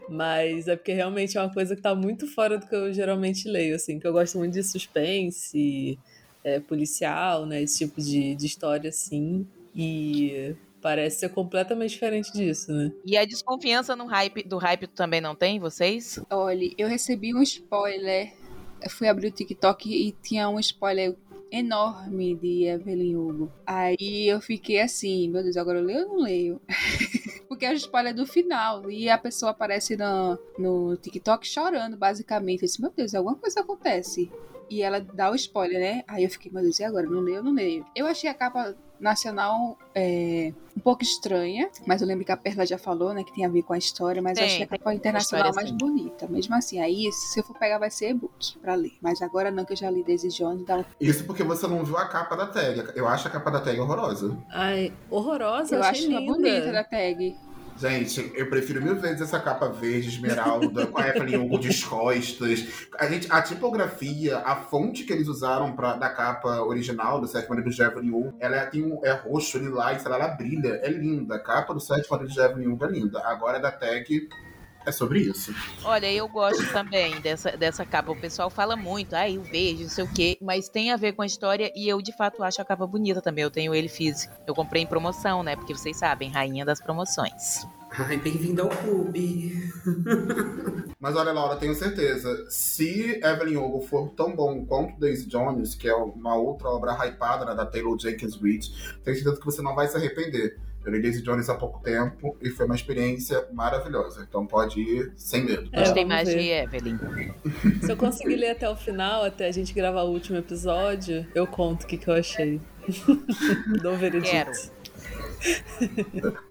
Mas é porque realmente é uma coisa que tá muito fora do que eu geralmente leio, assim, que eu gosto muito de suspense, é, policial, né, esse tipo de, de história, assim, e parece ser completamente diferente disso, né? E a desconfiança no hype, do hype também não tem, vocês? Olha, eu recebi um spoiler. Eu fui abrir o TikTok e tinha um spoiler enorme de Evelyn Hugo. Aí eu fiquei assim, meu Deus, agora eu leio ou não leio? Porque é o spoiler do final. E a pessoa aparece no, no TikTok chorando, basicamente. Eu disse, meu Deus, alguma coisa acontece. E ela dá o spoiler, né? Aí eu fiquei, meu Deus, e agora? Não leio ou não leio? Eu achei a capa nacional é, um pouco estranha, mas eu lembro que a Perla já falou, né, que tem a ver com a história, mas eu Tem, achei a internacional mais sim. bonita. Mesmo assim, aí se eu for pegar vai ser e-book pra ler. Mas agora não, que eu já li Daisy Jones, dá um Isso porque você não viu a capa da tag. Eu acho a capa da tag horrorosa. Ai, horrorosa, Eu achei acho a linda. bonita da tag. Gente, eu prefiro mil vezes essa capa verde, esmeralda, com a Evelyn Hugo de costas. A, gente, a tipografia, a fonte que eles usaram pra, da capa original do Sete Maridos de Evelyn Hugo, ela tem um, é roxo, lilás, ela, ela brilha, é linda. A capa do Sete Maridos de Evelyn Hugo é linda. Agora a da tag é sobre isso. Olha, eu gosto também dessa, dessa capa. O pessoal fala muito, ai, o verde, não sei o quê, mas tem a ver com a história e eu, de fato, acho a capa bonita também. Eu tenho ele físico. Eu comprei em promoção, né? Porque vocês sabem, rainha das promoções. Ai, bem-vindo ao clube. Mas olha, Laura, tenho certeza. Se Evelyn Hugo for tão bom quanto Daisy Jones, que é uma outra obra hypada né, da Taylor Jenkins Reid, tenho certeza que você não vai se arrepender. Eu li Daisy Jones há pouco tempo e foi uma experiência maravilhosa. Então pode ir sem medo. É, Gostei vamos mais de Evelyn. Se eu conseguir ler até o final, até a gente gravar o último episódio, eu conto o que, que eu achei. Dou veredito. Quero.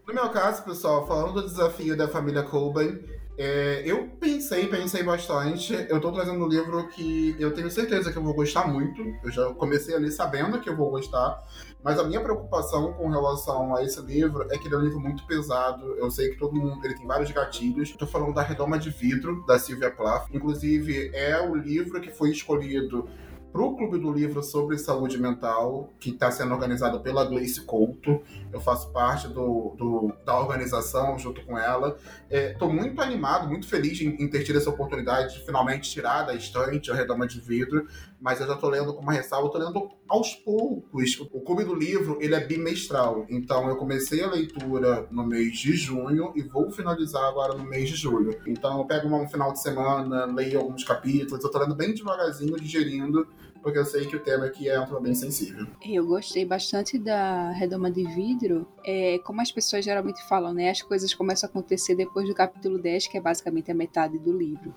No meu caso, pessoal, falando do desafio da família Cobain, é, eu pensei, pensei bastante. Eu tô trazendo um livro que eu tenho certeza que eu vou gostar muito. Eu já comecei ali sabendo que eu vou gostar. Mas a minha preocupação com relação a esse livro é que ele é um livro muito pesado. Eu sei que todo mundo ele tem vários gatilhos. Tô falando da Redoma de Vidro, da Sylvia Plath. Inclusive, é o livro que foi escolhido para o Clube do Livro sobre Saúde Mental, que está sendo organizado pela Gleice Couto. Eu faço parte do, do- da organização junto com ela. Estou muito animado, muito feliz em, em ter tido essa oportunidade de finalmente tirar da estante a redoma de vidro, mas eu já estou lendo com uma ressalva, estou lendo aos poucos. O Clube do Livro ele é bimestral, então eu comecei a leitura no mês de junho e vou finalizar agora no mês de julho. Então eu pego um final de semana, leio alguns capítulos, eu estou lendo bem devagarzinho, digerindo, porque eu sei que o tema aqui é um tema bem sensível. Eu gostei bastante da redoma de vidro. É, como as pessoas geralmente falam, né? As coisas começam a acontecer depois do capítulo 10, que é basicamente a metade do livro.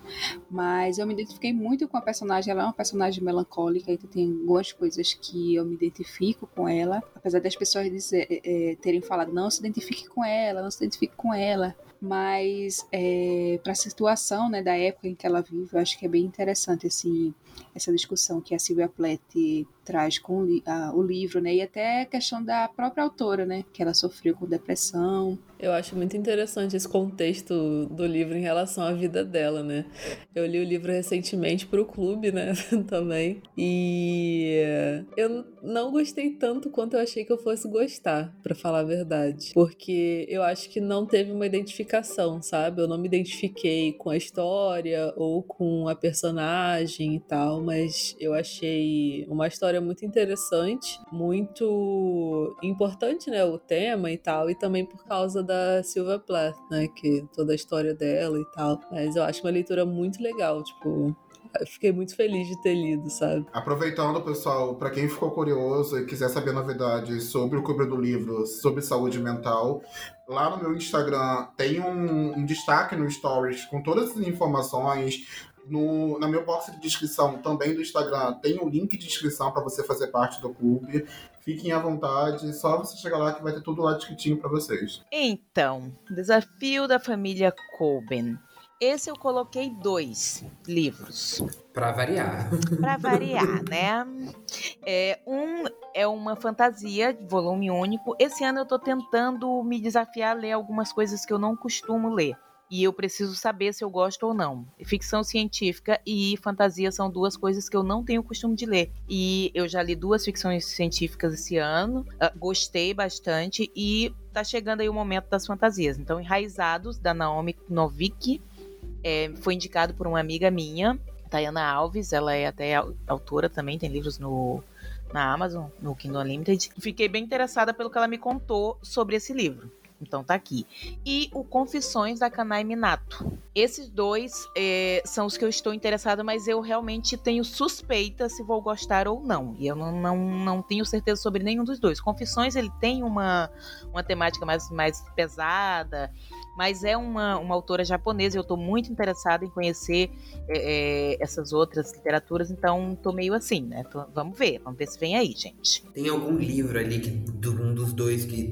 Mas eu me identifiquei muito com a personagem. Ela é uma personagem melancólica, então tem algumas coisas que eu me identifico com ela. Apesar das pessoas dizer, é, é, terem falado, não se identifique com ela, não se identifique com ela. Mas é, para a situação né, da época em que ela vive, eu acho que é bem interessante assim, essa discussão que a Silvia Plath traz com o, a- o livro, né? E até a questão da própria autora, né? Que ela sofreu com depressão. Eu acho muito interessante esse contexto do livro em relação à vida dela, né? Eu li o livro recentemente pro clube, né? Também. E eu não gostei tanto quanto eu achei que eu fosse gostar, pra falar a verdade. Porque eu acho que não teve uma identificação, sabe? Eu não me identifiquei com a história ou com a personagem e tal, mas eu achei uma história muito interessante, muito importante, né? O tema e tal, e também por causa da Silvia Plath, né? Que toda a história dela e tal. Mas eu acho uma leitura muito legal, tipo. Eu fiquei muito feliz de ter lido, sabe? Aproveitando, pessoal, para quem ficou curioso e quiser saber novidades sobre o Clube do Livro, sobre saúde mental, lá no meu Instagram tem um, um destaque no Stories com todas as informações. No, na meu box de descrição também do Instagram tem um link de inscrição para você fazer parte do clube. Fiquem à vontade, só você chegar lá que vai ter tudo lá descritinho para vocês. Então, Desafio da Família Coben. Esse eu coloquei dois livros. Pra variar. Pra variar, né? É, um é uma fantasia, volume único. Esse ano eu tô tentando me desafiar a ler algumas coisas que eu não costumo ler. E eu preciso saber se eu gosto ou não. Ficção científica e fantasia são duas coisas que eu não tenho costume de ler. E eu já li duas ficções científicas esse ano, ah, gostei bastante e tá chegando aí o momento das fantasias. Então, Enraizados, da Naomi Novik, é, foi indicado por uma amiga minha, Tayana Alves, ela é até au- autora também, tem livros no, na Amazon, no Kindle Unlimited. Fiquei bem interessada pelo que ela me contou sobre esse livro. Então tá aqui. E o Confissões da Kanai Minato. Esses dois é, são os que eu estou interessada, mas eu realmente tenho suspeita se vou gostar ou não. E eu não, não, não tenho certeza sobre nenhum dos dois. Confissões, ele tem uma, uma temática mais, mais pesada, mas é uma, uma autora japonesa e eu estou muito interessada em conhecer é, é, essas outras literaturas, então tô meio assim, né? Tô- vamos ver, vamos ver se vem aí, gente. Tem algum livro ali que de um dos dois que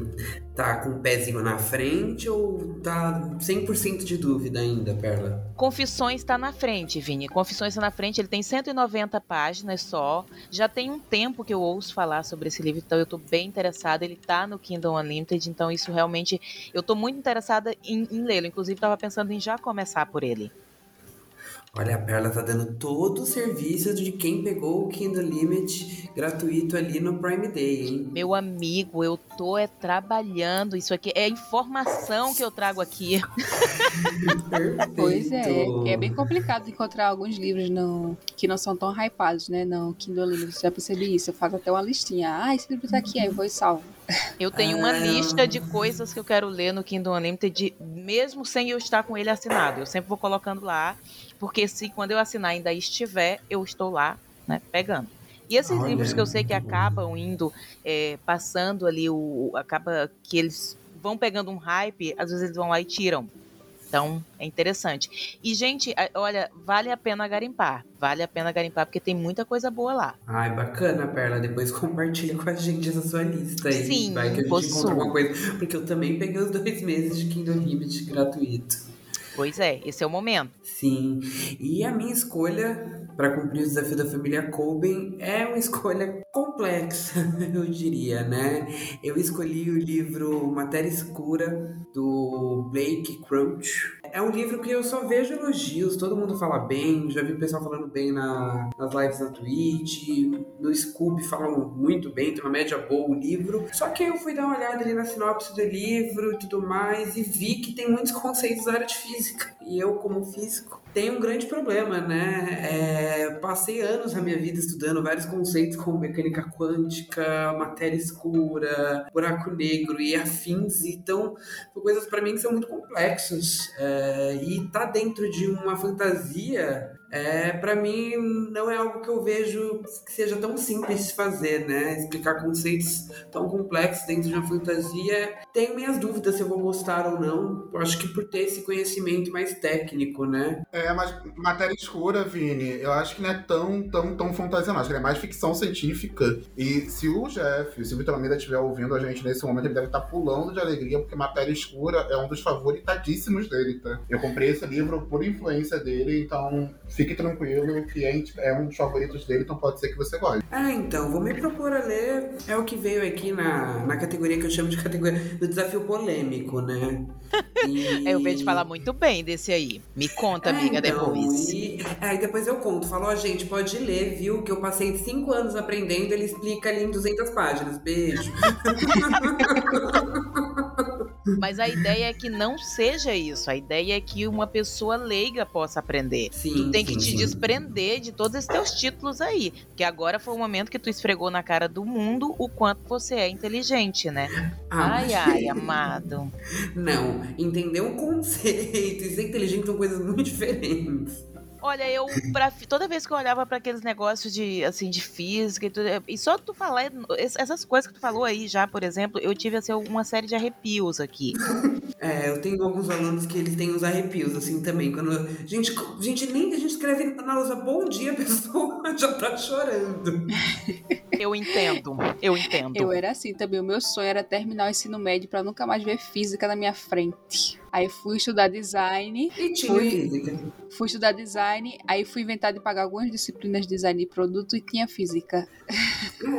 tá com o pezinho na frente ou tá 100% de dúvida ainda, Perla? Confissões está na frente, Vini. Confissões está na frente, ele tem 190 páginas só. Já tem um tempo que eu ouço falar sobre esse livro, então eu tô bem interessada. Ele tá no Kindle Unlimited, então isso realmente. Eu tô muito interessada em, em lê-lo. Inclusive, tava pensando em já começar por ele. Olha, a Perla tá dando todo o serviço de quem pegou o Kindle Limit gratuito ali no Prime Day, hein? Meu amigo, eu tô é, trabalhando. Isso aqui é informação que eu trago aqui. Perfeito. Pois é, é bem complicado encontrar alguns livros no, que não são tão hypados, né? No Kindle Unlimited, já percebi isso. Eu faço até uma listinha. Ah, esse livro tá aqui, aí eu vou e salvo. Eu tenho uma Ah. lista de coisas que eu quero ler no Kindle Unlimited, mesmo sem eu estar com ele assinado. Eu sempre vou colocando lá, porque se quando eu assinar ainda estiver, eu estou lá, né, pegando. E esses Olha. livros que eu sei que acabam indo, é, passando ali, o, acaba que eles vão pegando um hype, às vezes eles vão lá e tiram. Então, é interessante. E, gente, olha, vale a pena garimpar. Vale a pena garimpar, porque tem muita coisa boa lá. Ai, bacana, Perla. Depois compartilha com a gente essa sua lista aí. Sim, Vai que a gente posso. encontra alguma coisa. Porque eu também peguei os dois meses de Kindle Unlimited gratuito. Pois é, esse é o momento. Sim. E a minha escolha para cumprir o desafio da família Coben é uma escolha complexa, eu diria, né? Eu escolhi o livro Matéria Escura do Blake Crouch. É um livro que eu só vejo elogios, todo mundo fala bem, já vi o pessoal falando bem na, nas lives na Twitch, no Scoop falam muito bem, tem uma média boa o livro. Só que eu fui dar uma olhada ali na sinopse do livro e tudo mais e vi que tem muitos conceitos da área de física. E eu, como físico, tenho um grande problema, né? É, passei anos na minha vida estudando vários conceitos como mecânica quântica, matéria escura, buraco negro e afins. Então, são coisas para mim que são muito complexas. É, e tá dentro de uma fantasia é, para mim não é algo que eu vejo que seja tão simples de fazer, né? Explicar conceitos tão complexos dentro de uma fantasia. Tenho minhas dúvidas se eu vou gostar ou não. Eu acho que por ter esse conhecimento mais técnico, né? É, mas matéria escura, Vini, eu acho que não é tão, tão, tão fantasia, não. Acho que é mais ficção científica. E se o Jeff, se o Vitor Almeida estiver ouvindo a gente nesse momento, ele deve estar pulando de alegria, porque matéria escura é um dos favoritadíssimos dele, tá? Eu comprei esse livro por influência dele, então fique tranquilo que é um dos favoritos dele, então pode ser que você goste. Ah, então, vou me propor a ler. É o que veio aqui na, na categoria que eu chamo de categoria do desafio polêmico, né? E... eu vejo falar muito bem desse aí. Me conta, amiga, então, depois. E... Aí depois eu conto. Falou, a gente pode ler, viu? Que eu passei cinco anos aprendendo, ele explica ali em 200 páginas. Beijo. Mas a ideia é que não seja isso. A ideia é que uma pessoa leiga possa aprender. Sim, tu tem sim, que te sim. desprender de todos esses teus títulos aí. Porque agora foi o momento que tu esfregou na cara do mundo o quanto você é inteligente, né? Ah, ai, ai, amado. Não, entender um conceito e ser inteligente são coisas muito diferentes. Olha, eu pra, toda vez que eu olhava pra aqueles negócios de assim de física e tudo, e só tu falar es- essas coisas que tu falou aí já, por exemplo, eu tive assim uma série de arrepios aqui. É, eu tenho alguns alunos que eles têm os arrepios, assim, também. Quando a gente, gente nem a gente escreve na lousa bom dia, a pessoa já tá chorando. Eu entendo, eu entendo. Eu era assim também. O meu sonho era terminar o ensino médio pra nunca mais ver física na minha frente. Aí fui estudar design, E tinha Fui. física. fui estudar design, aí fui inventar de pagar algumas disciplinas de design de produto e tinha física.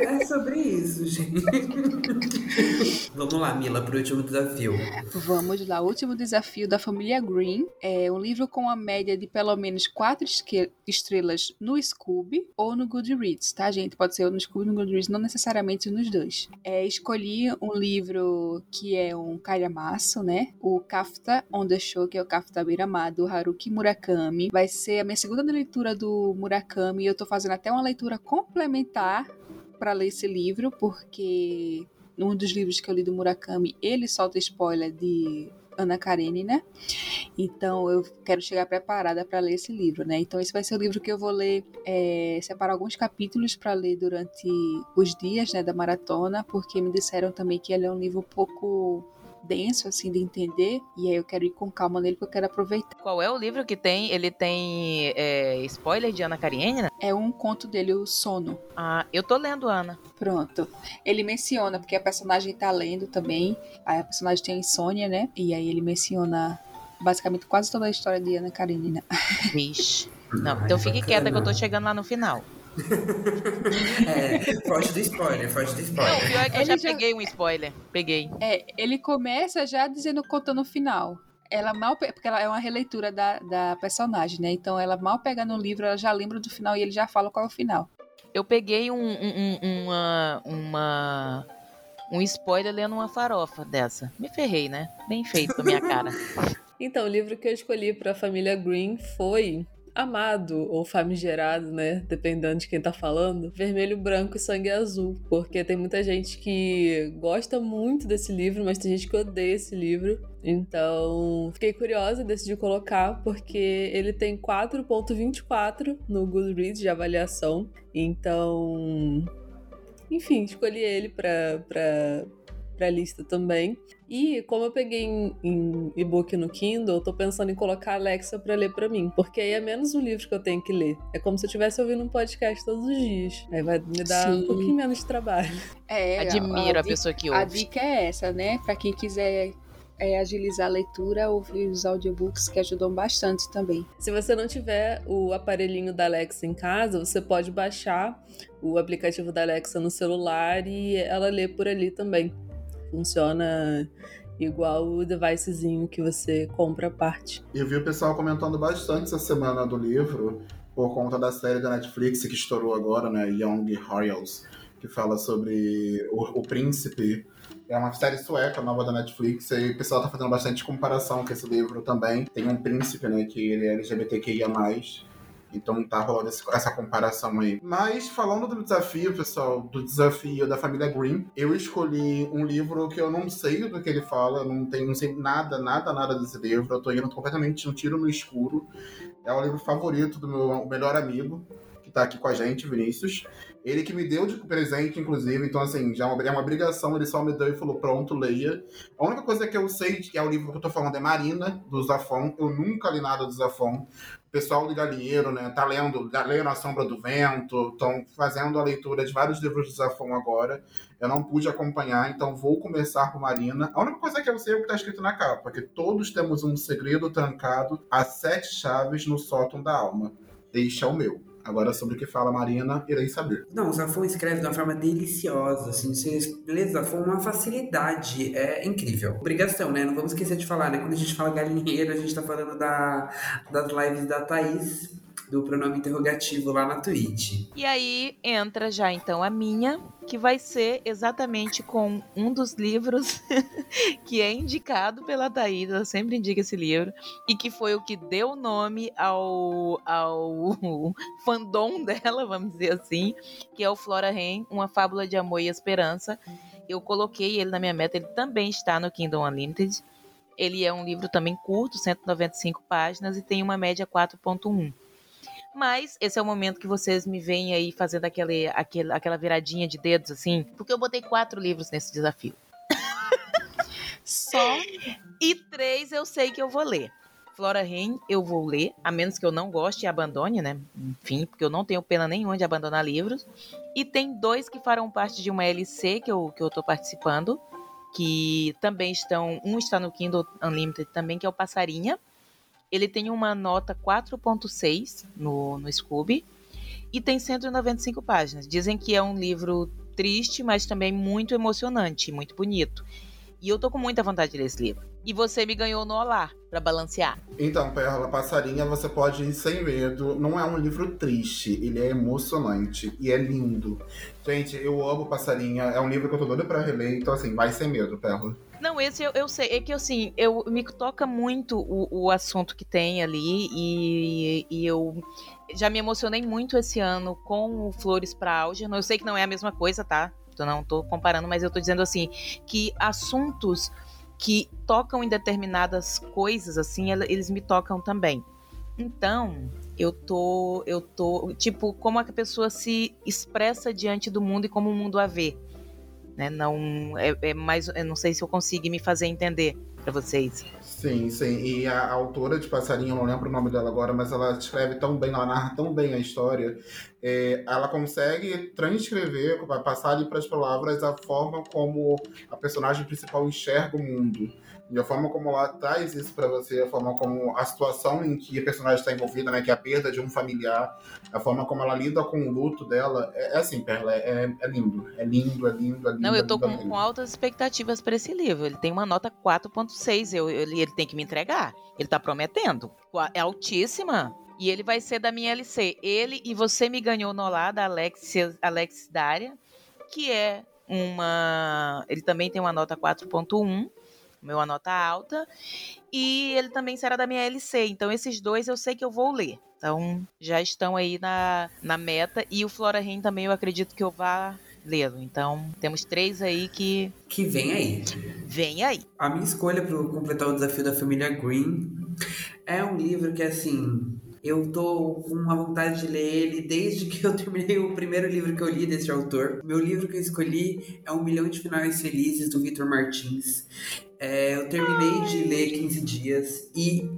É sobre isso, gente. Vamos lá, Mila, pro último desafio. Vamos lá, o último desafio da família Green é um livro com a média de pelo menos quatro estrelas no Scoob ou no Goodreads, tá, gente? Pode ser no Scoob ou no Goodreads, não necessariamente nos dois. É, escolhi um livro que é um calhamaço, né? O Kafta on the Show, que é o Kafta Beirama, do Haruki Murakami. Vai ser a minha segunda leitura do Murakami e eu tô fazendo até uma leitura complementar para ler esse livro, porque num dos livros que eu li do Murakami, ele solta spoiler de Ana Karenina. Então eu quero chegar preparada para ler esse livro, né? Então esse vai ser o livro que eu vou ler, é, separar alguns capítulos para ler durante os dias, né, da maratona, porque me disseram também que ele é um livro um pouco denso assim de entender e aí eu quero ir com calma nele porque eu quero aproveitar. Qual é o livro que tem? Ele tem é, spoiler de Ana Karenina? É um conto dele, o Sono. Ah, eu tô lendo Ana. Pronto. Ele menciona, porque a personagem tá lendo também. Aí a personagem tem insônia, né? E aí ele menciona basicamente quase toda a história de Ana Karenina. Vixe. Não, Ai, então fique quieta que eu tô chegando lá no final. É, foge do spoiler, foge do Não, o spoiler. pior é que eu já, já- peguei um spoiler. Peguei. É, ele começa já dizendo, contando o final. Ela mal. Porque ela é uma releitura da, da personagem, né? Então ela mal pega no livro, ela já lembra do final e ele já fala qual é o final. Eu peguei um, um- um- uma, uma. Um spoiler lendo uma farofa dessa. Me ferrei, né? Bem feito com a minha cara. Então, o livro que eu escolhi para a família Green foi Amado, ou Famigerado, né? Dependendo de quem tá falando. Vermelho, branco e sangue azul. Porque tem muita gente que gosta muito desse livro, mas tem gente que odeia esse livro. Então, fiquei curiosa e decidi colocar, porque ele tem 4.24 no Goodreads de avaliação. Então, enfim, escolhi ele pra, pra, pra lista também. E como eu peguei em, em e-book no Kindle, eu tô pensando em colocar a Alexa para ler para mim, porque aí é menos um livro que eu tenho que ler. É como se eu estivesse ouvindo um podcast todos os dias. Aí vai me dar Sim. um pouquinho menos de trabalho. É, Admiro a, a, a pessoa que ouve. A dica é essa, né? Para quem quiser é, agilizar a leitura, ouvir os audiobooks que ajudam bastante também. Se você não tiver o aparelhinho da Alexa em casa, você pode baixar o aplicativo da Alexa no celular e ela lê por ali também. Funciona igual o devicezinho que você compra a parte. Eu vi o pessoal comentando bastante essa semana do livro por conta da série da Netflix que estourou agora, né, Young Royals, que fala sobre o, o príncipe é uma série sueca nova da Netflix e o pessoal tá fazendo bastante comparação com esse livro também. Tem um príncipe, né, que ele é LGBTQIA+. Então tá rolando essa comparação aí. Mas falando do desafio, pessoal, do desafio da família Green, eu escolhi um livro que eu não sei do que ele fala, não, tenho, não sei nada, nada, nada desse livro. Eu tô indo completamente um tiro no escuro. É o livro favorito do meu melhor amigo, que tá aqui com a gente, Vinícius. Ele que me deu de presente, inclusive, então assim, já é uma, é uma obrigação, ele só me deu e falou, pronto, leia. A única coisa que eu sei que é o livro que eu tô falando é Marina, do Zafon. Eu nunca li nada do Zafon. Pessoal do Galinheiro, né, tá lendo, tá lendo A Sombra do Vento, estão fazendo a leitura de vários livros do Zafon agora. Eu não pude acompanhar, então vou começar por Marina. A única coisa que eu sei é o que tá escrito na capa, que todos temos um segredo trancado a sete chaves no sótão da alma. Este é o meu. Agora, sobre o que fala a Marina, irei saber. Não, o Zafon escreve de uma forma deliciosa, assim, você lê Zafon uma facilidade, é incrível. Obrigação, né? Não vamos esquecer de falar, né? Quando a gente fala galinheiro, a gente tá falando da, das lives da Thaís, do pronome interrogativo lá na Twitch. E aí entra já então a minha, que vai ser exatamente com um dos livros que é indicado pela Thaís, ela sempre indica esse livro, e que foi o que deu nome ao, ao fandom dela, vamos dizer assim, que é o Flora Rain, Uma Fábula de Amor e Esperança. Eu coloquei ele na minha meta, ele também está no Kingdom Unlimited. Ele é um livro também curto, 195 páginas, e tem uma média 4.1. Mas esse é o momento que vocês me veem aí fazendo aquele, aquele, aquela viradinha de dedos, assim, porque eu botei quatro livros nesse desafio. Só. E três eu sei que eu vou ler. Flora Rain eu vou ler, a menos que eu não goste e abandone, né? Enfim, porque eu não tenho pena nenhuma de abandonar livros. E tem dois que farão parte de uma LC que eu, que eu tô participando, que também estão. Um está no Kindle Unlimited também, que é o Passarinha. Ele tem uma nota 4.6 no, no Scooby e tem 195 páginas. Dizem que é um livro triste, mas também muito emocionante, muito bonito. E eu tô com muita vontade de ler esse livro. E você me ganhou no Olá, para balancear. Então, Perla Passarinha, você pode ir sem medo. Não é um livro triste, ele é emocionante e é lindo. Gente, eu amo Passarinha, é um livro que eu tô doida pra reler, então assim, vai sem medo, Perla. Não, esse eu, eu sei. É que assim, eu me toca muito o, o assunto que tem ali e, e eu já me emocionei muito esse ano com o Flores para Algernon. Eu sei que não é a mesma coisa, tá? Eu não tô comparando, mas eu tô dizendo assim que assuntos que tocam em determinadas coisas assim, eles me tocam também. Então, eu tô eu tô tipo como a pessoa se expressa diante do mundo e como o mundo a vê né? Não é, é mais, eu não sei se eu consigo me fazer entender para vocês. Sim, sim. E a, autora de Passarinho, eu não lembro o nome dela agora, mas ela escreve tão bem, ela narra tão bem a história. É, ela consegue transcrever, passar ali para as palavras a forma como a personagem principal enxerga o mundo. E a forma como ela traz isso para você, a forma como a situação em que a personagem está envolvida, né, que é a perda de um familiar, a forma como ela lida com o luto dela, é, é assim, Perla, é, é, lindo, é lindo, é lindo, é lindo. Não, eu tô lindo, com, com, altas expectativas para esse livro. Ele tem uma nota 4.6, eu, eu, ele tem que me entregar. Ele tá prometendo. É altíssima. E ele vai ser da minha LC. Ele e Você Me Ganhou no Olá, da Alex, Alex Daria, que é uma. Ele também tem uma nota 4.1 meu nota alta. E ele também será da minha LC. Então, esses dois eu sei que eu vou ler. Então, já estão aí na, na meta. E o Flora Rain também eu acredito que eu vá lê-lo. Então, temos três aí que. Que vem aí. Vem aí. A minha escolha para completar o desafio da família Green é um livro que, assim, eu tô com uma vontade de ler ele desde que eu terminei o primeiro livro que eu li desse autor. Meu livro que eu escolhi é Um Milhão de Finais Felizes, do Victor Martins. É, eu terminei de ler 15 dias e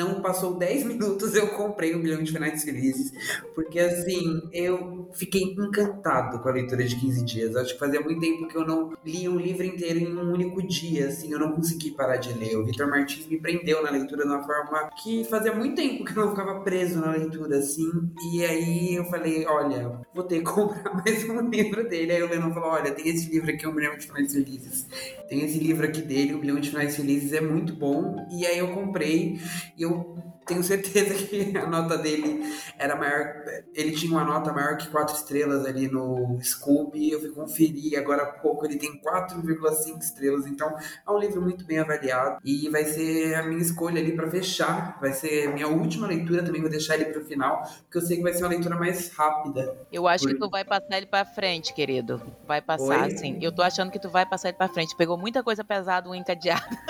não passou 10 minutos, eu comprei um milhão de finais felizes. Porque assim, eu fiquei encantado com a leitura de 15 dias. Acho que fazia muito tempo que eu não li um livro inteiro em um único dia, assim, eu não consegui parar de ler. O Vitor Martins me prendeu na leitura de uma forma que fazia muito tempo que eu não ficava preso na leitura, assim. E aí eu falei, olha, vou ter que comprar mais um livro dele. Aí o Lennon falou, olha, tem esse livro aqui, Um Milhão de Finais Felizes. Tem esse livro aqui dele, Um Milhão de Finais Felizes, é muito bom. E aí eu comprei e eu tenho certeza que a nota dele era maior. Ele tinha uma nota maior que quatro estrelas ali no Scooby. Eu fui conferir, agora há pouco ele tem 4,5 estrelas. Então é um livro muito bem avaliado. E vai ser a minha escolha ali para fechar. Vai ser a minha última leitura, também vou deixar ele para o final, porque eu sei que vai ser uma leitura mais rápida. Eu acho Por... que tu vai passar ele para frente, querido. Vai passar, Oi? sim. Eu tô achando que tu vai passar ele para frente. Pegou muita coisa pesada, um encadeado.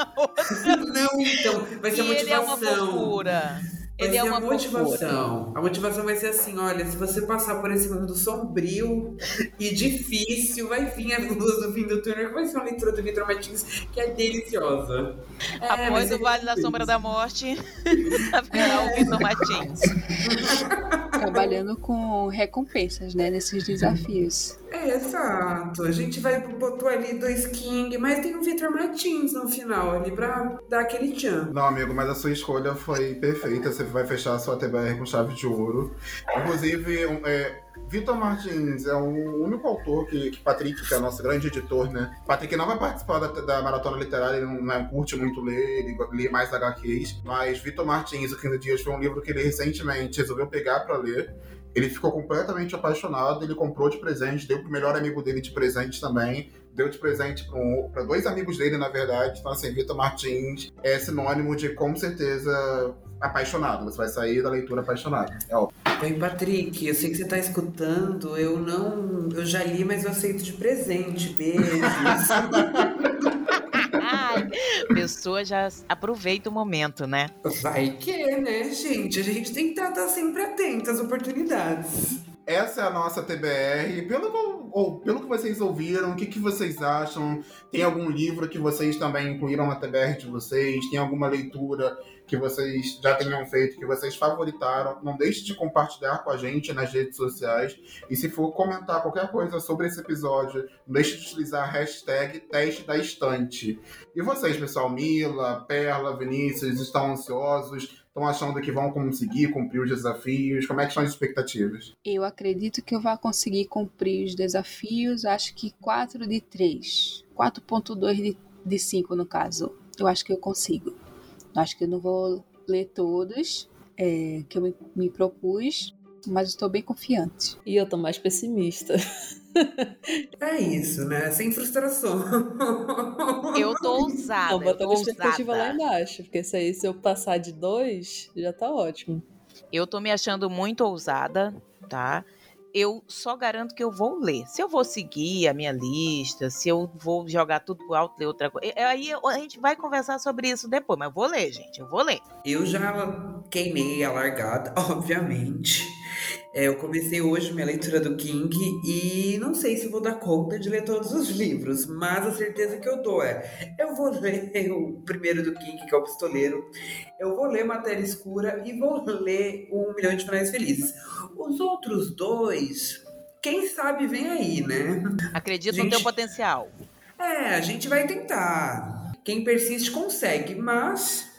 Não, então, vai ser e motivação. Ele é uma fofura. Ele é uma motivação. A motivação vai ser assim: olha, se você passar por esse mundo sombrio e difícil, vai vir a luz do fim do túnel, que vai ser uma leitura do Vitor Martins que é deliciosa. É, Após o Vale da Sombra da Morte, haverá o Vitor Martins. Trabalhando com recompensas, né, nesses desafios. É, exato. A gente vai botou ali dois King, mas tem o Victor Martins no final ali pra dar aquele tchan. Não, amigo, mas a sua escolha foi perfeita. Você vai fechar a sua TBR com chave de ouro. Inclusive, é, Martins é o único autor que, que Patrick, que é nosso grande editor, né? Patrick não vai participar da, da maratona literária, ele não, não, curte muito ler, ele lê mais HQs. Mas Vitor Martins, O 15 Dias, foi um livro que ele recentemente resolveu pegar para ler. Ele ficou completamente apaixonado, ele comprou de presente, deu pro melhor amigo dele de presente também, deu de presente para dois amigos dele, na verdade. Então, assim, Vitor Martins é sinônimo de, com certeza, apaixonado. Você vai sair da leitura apaixonado. É óbvio. Oi, Patrick, eu sei que você está escutando. Eu não. Eu já li, mas eu aceito de presente. Beijos. pessoa já aproveita o momento, né? Vai que, né, gente? A gente tem que estar sempre atento às oportunidades. Essa é a nossa TBR. Pelo, ou, pelo que vocês ouviram, o que, que vocês acham? Tem algum livro que vocês também incluíram na TBR de vocês? Tem alguma leitura que vocês já tenham feito, que vocês favoritaram. Não deixe de compartilhar com a gente nas redes sociais. E se for comentar qualquer coisa sobre esse episódio, não deixe de utilizar a hashtag teste da estante. E vocês, pessoal, Mila, Perla, Vinícius, estão ansiosos? Estão achando que vão conseguir cumprir os desafios? Como é que são as expectativas? Eu acredito que eu vou conseguir cumprir os desafios, acho que 4 de 3. 4.2 de, de 5 no caso. Eu acho que eu consigo. Acho que eu não vou ler todos é, que eu me, me propus, mas estou bem confiante. E eu tô mais pessimista. É isso, né? Sem frustração. Eu tô ousada. Não, botar a expectativa lá embaixo, porque se aí se eu passar de dois, já tá ótimo. Eu tô me achando muito ousada, tá? eu só garanto que eu vou ler. Se eu vou seguir a minha lista, se eu vou jogar tudo pro alto, ler outra coisa. Aí a gente vai conversar sobre isso depois, mas eu vou ler, gente. Eu vou ler. Eu já queimei a largada, obviamente. É, eu comecei hoje minha leitura do King e não sei se vou dar conta de ler todos os livros, mas a certeza que eu dou é: eu vou ler o primeiro do King, que é o Pistoleiro, eu vou ler Matéria Escura e vou ler Um Milhão de Finais Felizes. Os outros dois, quem sabe vem aí, né? Acredito gente... no teu potencial. É, a gente vai tentar. Quem persiste consegue, mas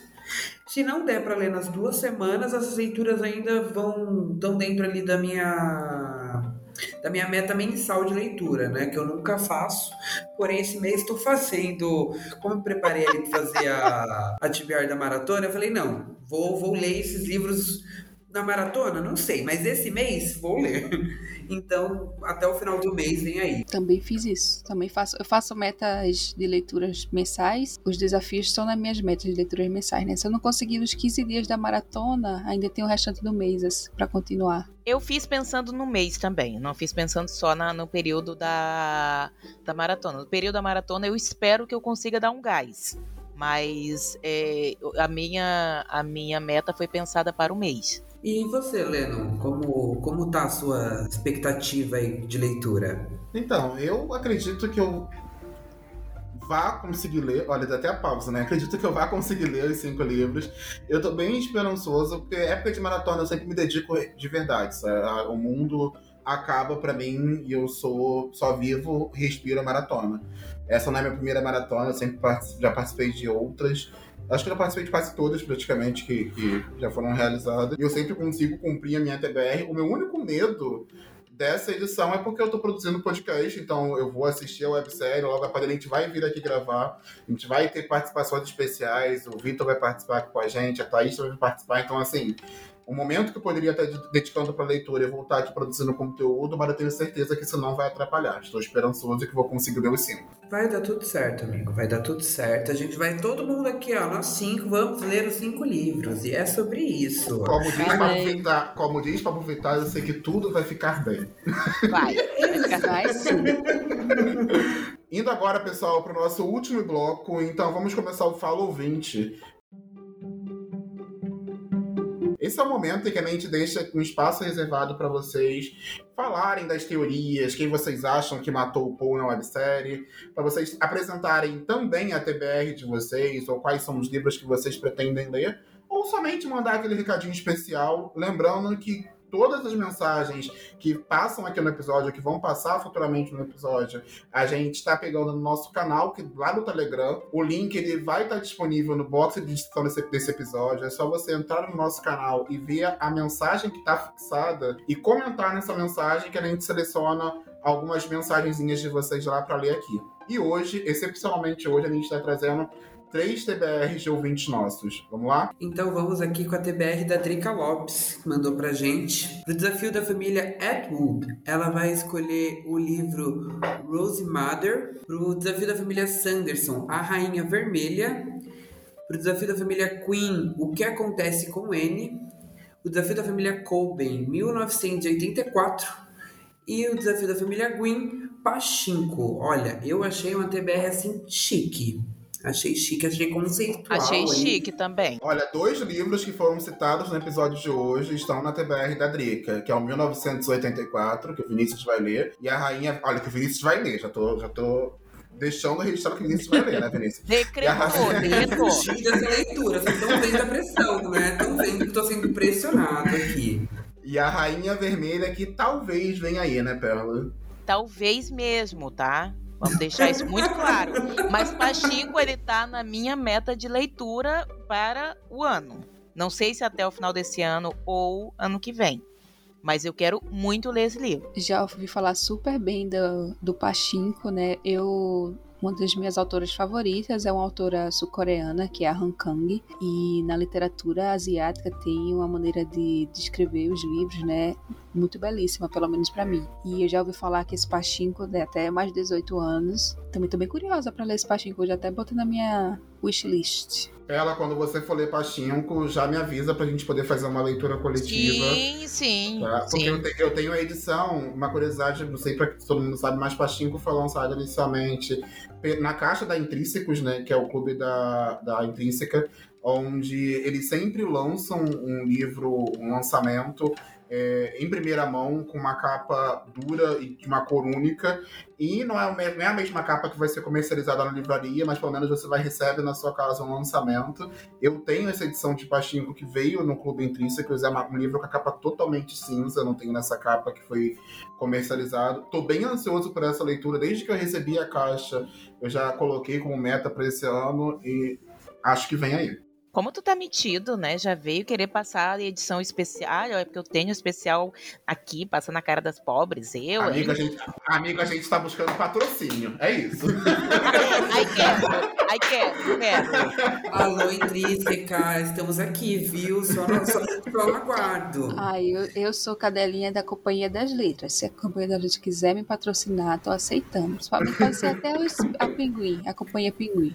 se não der para ler nas duas semanas, as leituras ainda vão estão dentro ali da minha da minha meta mensal de leitura, né? Que eu nunca faço. Porém, esse mês estou fazendo. Como eu preparei ali para fazer a, a da maratona, eu falei, não, vou, vou ler esses livros na maratona? Não sei, mas esse mês vou ler. Então, até o final do mês vem aí. Também fiz isso. Também faço. Eu faço metas de leituras mensais. Os desafios estão nas minhas metas de leituras mensais, né? Se eu não conseguir nos 15 dias da maratona, ainda tem o restante do mês assim, para continuar. Eu fiz pensando no mês também, não fiz pensando só na, no período da, da maratona. No período da maratona, eu espero que eu consiga dar um gás. Mas é, a, minha, a minha meta foi pensada para o mês. E você, Leno, como, como tá a sua expectativa aí de leitura? Então, eu acredito que eu vá conseguir ler. Olha, dá até a pausa, né? Acredito que eu vá conseguir ler os cinco livros. Eu tô bem esperançoso, porque época de maratona eu sempre me dedico de verdade. O mundo acaba para mim e eu sou só vivo, respiro a maratona. Essa não é minha primeira maratona, eu sempre já participei de outras. Acho que eu já participei de quase todas, praticamente, que, que já foram realizadas. E eu sempre consigo cumprir a minha TBR. O meu único medo dessa edição é porque eu tô produzindo podcast, então eu vou assistir a websérie, logo a gente vai vir aqui gravar, a gente vai ter participações especiais, o Vitor vai participar com a gente, a Thaís vai participar, então assim, o momento que eu poderia estar dedicando para leitura e voltar aqui produzindo conteúdo, mas eu tenho certeza que isso não vai atrapalhar. Estou esperançoso que vou conseguir ler os cinco. Vai dar tudo certo, amigo. Vai dar tudo certo. A gente vai, todo mundo aqui, ó, nós cinco, vamos ler os cinco livros. E é sobre isso. Como diz Pablo Vittar, como diz Pablo Vittar, eu sei que tudo vai ficar bem. Vai, vai ficar. Indo agora, pessoal, para o nosso último bloco, então vamos começar o Fala Ouvinte. Esse é o momento em que a gente deixa um espaço reservado para vocês falarem das teorias, quem vocês acham que matou o Paul na websérie, para vocês apresentarem também a TBR de vocês, ou quais são os livros que vocês pretendem ler, ou somente mandar aquele recadinho especial, lembrando que todas as mensagens que passam aqui no episódio, que vão passar futuramente no episódio, a gente está pegando no nosso canal, que lá no Telegram. O link ele vai estar disponível no box de descrição desse, desse episódio. É só você entrar no nosso canal e ver a mensagem que está fixada e comentar nessa mensagem que a gente seleciona algumas mensagenzinhas de vocês lá para ler aqui. E hoje, excepcionalmente hoje, a gente está trazendo três TBRs de ouvintes nossos. Vamos lá? Então vamos aqui com a TBR da Drica Lopes, que mandou pra gente. Pro desafio da família Atwood, ela vai escolher o livro Rose Mother. Pro desafio da família Sanderson, A Rainha Vermelha. Pro desafio da família Queen, O que acontece com N. O desafio da família Colben, 1984. E o desafio da família Gwyn, Pachinko. Olha, eu achei uma TBR assim chique. Achei chique, achei conceitual. Achei aí. chique também. Olha, dois livros que foram citados no episódio de hoje estão na TBR da Drica, que é o 1984, que o Vinícius vai ler, e a Rainha. Olha, que o Vinícius vai ler, já tô, já tô deixando registrado que o Vinícius vai ler, né, Vinícius? Decretou, decretou. Chique dessa leitura, vocês estão vendo a pressão, né? Estão vendo que tô sendo pressionado aqui. E a Rainha Vermelha, que talvez venha aí, né, Pérola? Talvez mesmo, tá? Vamos deixar isso muito claro. Mas Pachinko, ele tá na minha meta de leitura para o ano. Não sei se até o final desse ano ou ano que vem. Mas eu quero muito ler esse livro. Já ouvi falar super bem do, do Pachinko, né? Eu uma das minhas autoras favoritas é uma autora sul-coreana, que é a Han Kang, e na literatura asiática tem uma maneira de descrever os livros, né, muito belíssima, pelo menos para mim. E eu já ouvi falar que esse Pachinko tem até mais de 18 anos. Também tô bem curiosa para ler esse Pachinko, eu já até botei na minha wishlist. Ela, quando você for ler Pachinko, já me avisa pra gente poder fazer uma leitura coletiva. Sim, sim. Tá? Porque sim. eu, te- eu tenho a edição, uma curiosidade, não sei pra que todo mundo sabe, mas Pachinko foi lançado inicialmente na caixa da Intrínsecos, né? Que é o clube da, da Intrínseca, onde eles sempre lançam um livro, um lançamento é, em primeira mão, com uma capa dura e de uma cor única. E não é, não é a mesma capa que vai ser comercializada na livraria, mas pelo menos você vai receber na sua casa um lançamento. Eu tenho essa edição de Pachinko que veio no Clube Intrínsecos, é um livro com a capa totalmente cinza, não tenho nessa capa que foi comercializado. Tô bem ansioso por essa leitura, desde que eu recebi a caixa, eu já coloquei como meta para esse ano e acho que vem aí. Como tu tá metido, né? Já veio querer passar a edição especial. É porque eu tenho especial aqui, passando a cara das pobres. Eu, Amigo, a hein? gente, amigo, a gente tá buscando patrocínio, é isso. Ai, quero. Ai, quero, quero. Alô, Intrínseca, estamos aqui, viu? Só no, só, só no aguardo. Ai, eu, eu sou cadelinha da Companhia das Letras. Se a Companhia das Letras quiser me patrocinar, tô aceitando. Pode pode ser até os- a Pinguim, a Companhia Pinguim.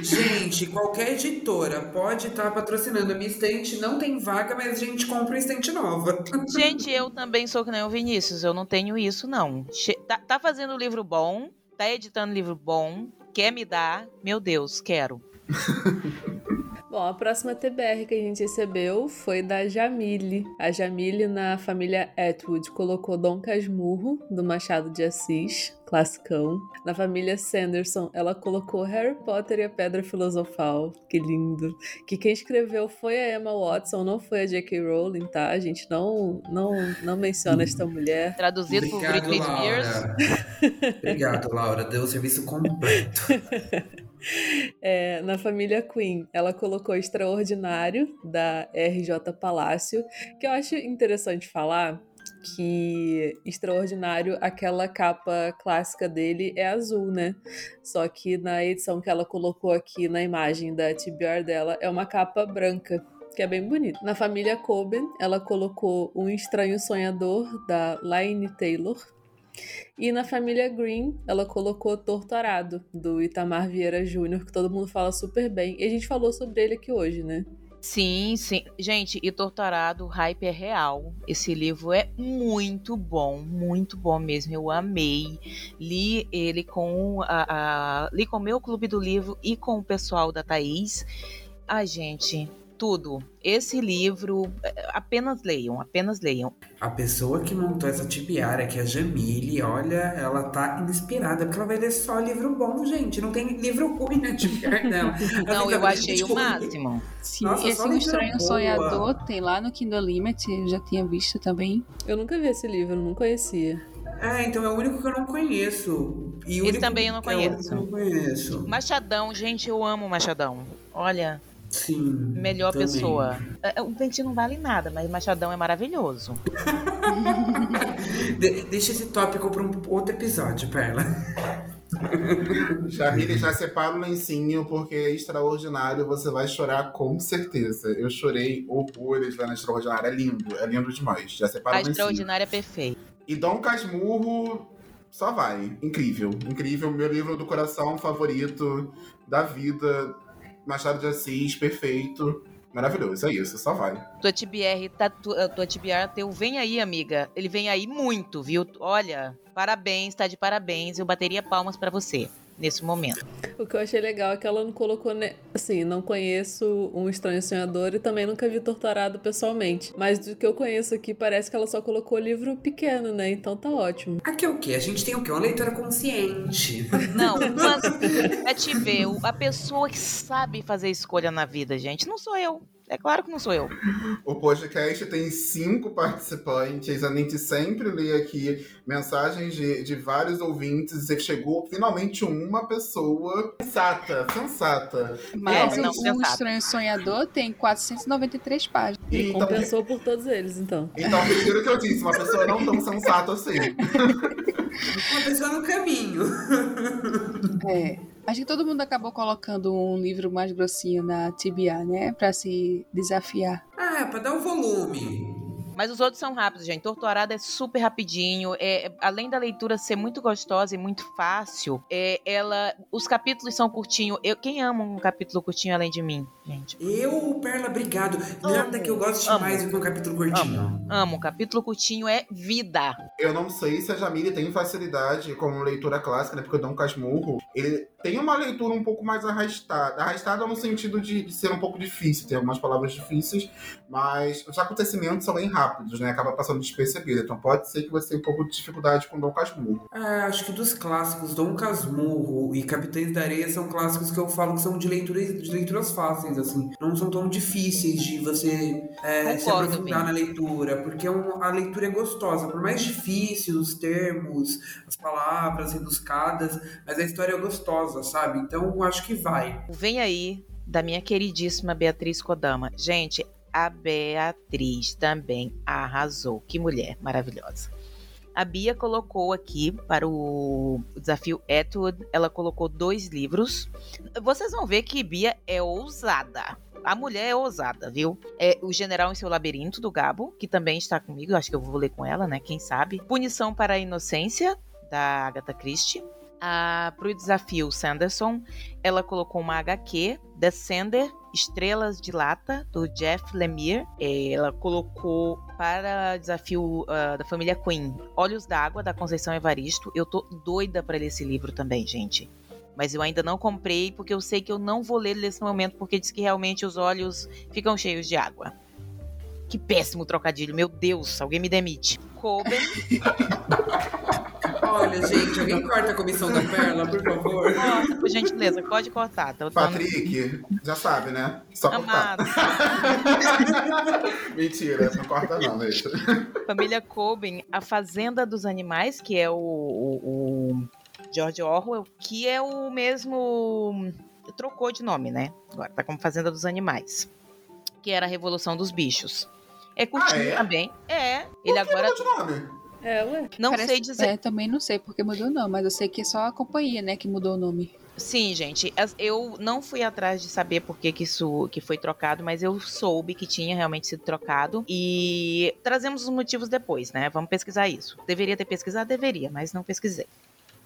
Gente, qualquer editora pode estar patrocinando. A minha estante não tem vaga, mas a gente compra uma estante nova. Gente, eu também sou que nem o Vinícius. Eu não tenho isso, não. Tá, tá fazendo livro bom, tá editando livro bom, quer me dar? Meu Deus, quero. Bom, a próxima TBR que a gente recebeu foi da Jamile. A Jamile, na família Atwood, colocou Dom Casmurro, do Machado de Assis, classicão. Na família Sanderson, ela colocou Harry Potter e a Pedra Filosofal. Que lindo. Que quem escreveu foi a Emma Watson, não foi a J.K. Rowling, tá? A gente não, não, não menciona esta mulher. Traduzido por Obrigado, Britney Spears. Laura. Obrigado, Laura. Deu o serviço completo. É, na família Queen, ela colocou Extraordinário, da RJ Palácio, que eu acho interessante falar que Extraordinário, aquela capa clássica dele é azul, né? Só que na edição que ela colocou aqui na imagem da TBR dela é uma capa branca. Que é bem bonito. Na família Coben, ela colocou Um Estranho Sonhador, da Laine Taylor, e na família Green, ela colocou Torturado, do Itamar Vieira Júnior, que todo mundo fala super bem. E a gente falou sobre ele aqui hoje, né? Sim, sim. Gente, e Torturado, o hype é real. Esse livro é muito bom, muito bom mesmo. Eu amei. Li ele com a, a li com o meu clube do livro e com o pessoal da Thaís. Ai, gente, tudo. Esse livro, é, apenas leiam, apenas leiam. A pessoa que montou essa tibiária, que é a Jamile, olha, ela tá inspirada, porque ela vai ler só livro bom, gente. Não tem livro ruim na tibiária dela. Não, Ela eu achei o máximo. Sim, Nossa, esse só Um Estranho boa. Sonhador tem lá no Kindle Limit, eu já tinha visto também. Eu nunca vi esse livro, não conhecia. É, então é o único que eu não conheço. E o Esse também eu não é o único conheço. que eu não conheço. Machadão, gente, eu amo Machadão. Olha, Sim. melhor também. pessoa. É, O Pente não vale nada, mas Machadão é maravilhoso. De- deixa esse tópico para um outro episódio, Perla. Jamile, já separa o lencinho, porque é extraordinário, você vai chorar com certeza. Eu chorei horrores lá na Extraordinária, é lindo, é lindo demais. Já separa A o lencinho. extraordinária é perfeita. E Dom Casmurro, só vai. Incrível, incrível. Meu livro do coração favorito da vida. Machado de Assis, perfeito. Maravilhoso, é isso, só vai. Tua TBR, tá, tu- a tua TBR teu vem aí, amiga. Ele vem aí muito, viu? Olha, parabéns, tá de parabéns. Eu bateria palmas pra você nesse momento. O que eu achei legal é que ela não colocou, né? Assim, não conheço um estranho sonhador e também nunca vi Torturado pessoalmente. Mas do que eu conheço aqui, parece que ela só colocou livro pequeno, né? Então tá ótimo. Aqui é o quê? A gente tem o quê? Uma leitura consciente. Não, mas é te ver, a pessoa que sabe fazer escolha na vida, gente, não sou eu. É claro que não sou eu. O podcast tem cinco participantes. A gente sempre lê aqui mensagens de, de vários ouvintes e chegou finalmente uma pessoa sensata, sensata. Mas não, o sensato. Estranho Sonhador tem 493 páginas. E Então, compensou por todos eles, então. então, retiro o que eu disse, uma pessoa não tão sensata assim. Uma pessoa no caminho. É. Acho que todo mundo acabou colocando um livro mais grossinho na TBA, né? Pra se desafiar. Ah, é pra dar o volume. Mas os outros são rápidos, gente. Torturada é super rapidinho. É, é- além da leitura ser muito gostosa e muito fácil, é, ela, os capítulos são curtinhos. Eu, quem ama um capítulo curtinho além de mim, gente? Eu, Perla, obrigado. Nada que eu goste amo. mais do que um capítulo curtinho. Amo. Capítulo curtinho é vida. Eu não sei se a Jamile tem facilidade com leitura clássica, né? Porque o Dom Casmurro, ele tem uma leitura um pouco mais arrastada. Arrastada no sentido de, de ser um pouco difícil, tem algumas palavras difíceis, mas os acontecimentos são bem rápidos, né? Acaba passando despercebido. Então pode ser que você tenha um pouco de dificuldade com o Dom Casmurro. Ah, acho que dos clássicos, Dom Casmurro e Capitães da Areia são clássicos que eu falo que são de leituras, de leituras fáceis, assim. Não são tão difíceis de você é, se aprofundar na leitura, porque é um- a leitura é gostosa. Por mais difícil os termos, as palavras rebuscadas, mas a história é gostosa, sabe? Então acho que vai. Vem aí da minha queridíssima Beatriz Kodama. Gente, a Beatriz também arrasou. Que mulher maravilhosa. A Bia colocou aqui para o desafio Atwood, ela colocou dois livros. Vocês vão ver que Bia é ousada. A mulher é ousada, viu? É O General em Seu Labirinto, do Gabo, que também está comigo. Acho que eu vou ler com ela, né? Quem sabe. Punição para a Inocência, da Agatha Christie. Para o desafio Sanderson, ela colocou uma HQ, Descender, Estrelas de Lata, do Jeff Lemire. Eh, Ela colocou para desafio ah, da família Queen, Olhos d'Água, da Conceição Evaristo. Eu tô doida para ler esse livro também, gente. Mas eu ainda não comprei porque eu sei que eu não vou ler nesse momento porque diz que realmente os olhos ficam cheios de água. Que péssimo trocadilho, meu Deus, alguém me demite. Coben. Olha, gente, alguém corta a comissão da Perla, por favor. Corta, por gentileza, pode cortar. Tá, Patrick, já sabe, né? Só cortar. Amado. Mentira, não corta não, deixa. Família Coben, A Fazenda dos Animais, que é o, o, o George Orwell, que é o mesmo. Trocou de nome, né? Agora tá como Fazenda dos Animais. Que era a Revolução dos Bichos. É curtinho Ah, é? também. É. Ele agora. mudou de nome? É, ué. Não Parece- sei dizer. É, também não sei porque mudou não, mas eu sei que é só a companhia, né, que mudou o nome. Sim, gente. Eu não fui atrás de saber por que, que isso que foi trocado, mas eu soube que tinha realmente sido trocado. E trazemos os motivos depois, né? Vamos pesquisar isso. Deveria ter pesquisado? Deveria, mas não pesquisei.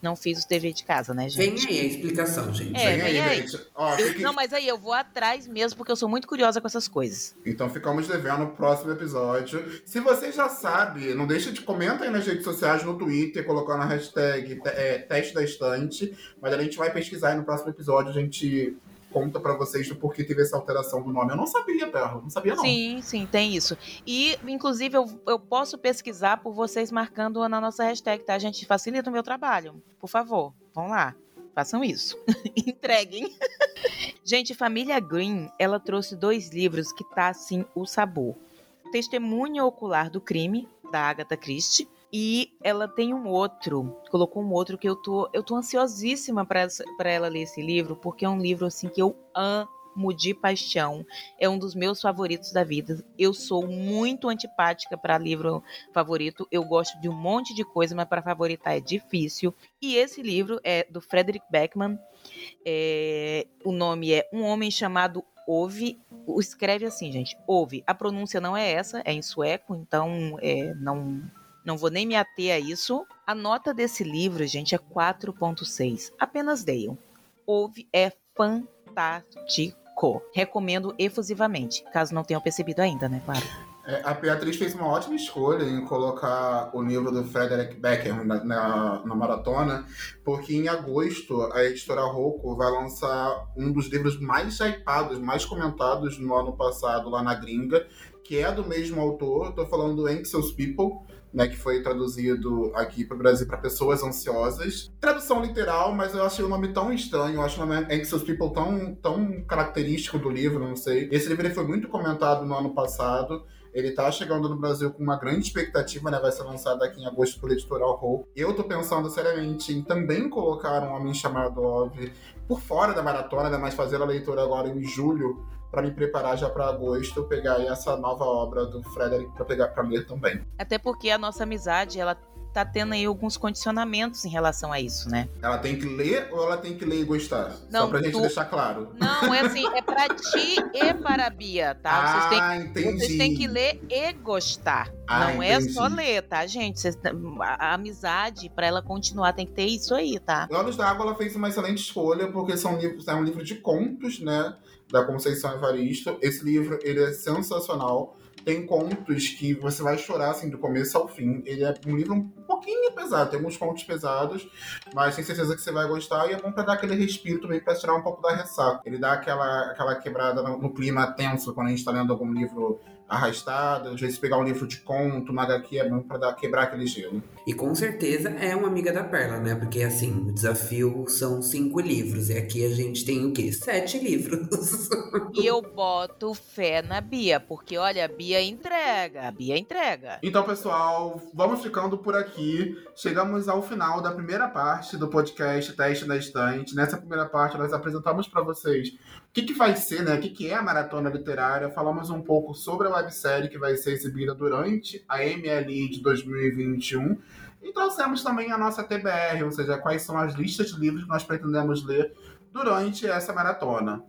Não fiz os dever de casa, né, Vem gente? aí a explicação, gente. É, Vem aí, vem aí. gente. Ó, Eu- fique- não, mas aí eu vou atrás mesmo, porque eu sou muito curiosa com essas coisas. Então ficamos devendo o próximo episódio. Se você já sabe, não deixa de comentar aí nas redes sociais, no Twitter, colocando a hashtag é, teste da estante. Mas a gente vai pesquisar aí no próximo episódio, a gente conta pra vocês do porquê teve essa alteração do nome. Eu não sabia, Perla, não sabia não. Sim, sim, tem isso. E, inclusive, eu, eu posso pesquisar por vocês marcando na nossa hashtag, tá? Gente, facilita o meu trabalho. Por favor, vão lá. Façam isso. Entreguem. Gente, Família Green, ela trouxe dois livros que tá, assim, o sabor. Testemunho Ocular do Crime, da Agatha Christie. E ela tem um outro, colocou um outro que eu tô, eu tô ansiosíssima pra ela ler esse livro, porque é um livro, assim, que eu amo de paixão é um dos meus favoritos da vida. Eu sou muito antipática para livro favorito. Eu gosto de um monte de coisa, mas para favoritar é difícil. E esse livro é do Frederick Beckman. É, o nome é Um Homem Chamado Ove. O- Escreve assim, gente. Ove. A pronúncia não é essa, é em sueco, então é, não, não vou nem me ater a isso. A nota desse livro, gente, é 4.6. Apenas leiam. Ove é fantástico. Recomendo efusivamente, caso não tenham percebido ainda, né? Claro. É, a Beatriz fez uma ótima escolha em colocar o livro do Frederick Becker na, na, na maratona, porque em agosto a editora Rocco vai lançar um dos livros mais hypados, mais comentados no ano passado lá na gringa, que é do mesmo autor. Estou falando do Anxious People, né, que foi traduzido aqui para o Brasil para pessoas ansiosas. Tradução literal, mas eu achei o nome tão estranho, eu acho o nome Anxious People tão, tão característico do livro, não sei. Esse livro foi muito comentado no ano passado. Ele tá chegando no Brasil com uma grande expectativa, né? Vai ser lançado aqui em agosto pelo Editorial Hope. Eu tô pensando seriamente em também colocar um homem chamado Ove por fora da maratona, né? Mas fazer a leitura agora em julho para me preparar já para agosto, pegar essa nova obra do Frederick para pegar para ler também. Até porque a nossa amizade, ela tá tendo aí alguns condicionamentos em relação a isso, né? Ela tem que ler ou ela tem que ler e gostar? Só Não, pra gente tu- deixar claro. Não, é assim, é pra ti e para a Bia, tá? Vocês têm ah, entendi. Vocês têm que ler e gostar. Ah, não é entendi. só ler, tá, gente? Vocês- a, a amizade, pra ela continuar, tem que ter isso aí, tá? Olhos da Água ela fez uma excelente escolha, porque são livros, é um livro de contos, né? Da Conceição Evaristo. Esse livro ele é sensacional. Tem contos que você vai chorar assim, do começo ao fim. Ele é um livro um pouquinho pesado, tem alguns contos pesados, mas tenho certeza que você vai gostar e é bom pra dar aquele respiro também pra tirar um pouco da ressaca. Ele dá aquela, aquela quebrada no, no clima tenso quando a gente tá lendo algum livro arrastado. Às vezes pegar um livro de conto, uma HQ é bom pra dar, quebrar aquele gelo. E com certeza é uma amiga da Perla, né? Porque assim, o desafio são cinco livros. E aqui a gente tem o quê? Sete livros. E eu boto fé na Bia, porque olha, a Bia entrega, a Bia entrega. Então, pessoal, vamos ficando por aqui. Chegamos ao final da primeira parte do podcast Teste da Estante. Nessa primeira parte, nós apresentamos para vocês o que, que vai ser, né? O que, que é a maratona literária. Falamos um pouco sobre a websérie que vai ser exibida durante a MLI de 2021. E trouxemos também a nossa TBR, ou seja, quais são as listas de livros que nós pretendemos ler durante essa maratona.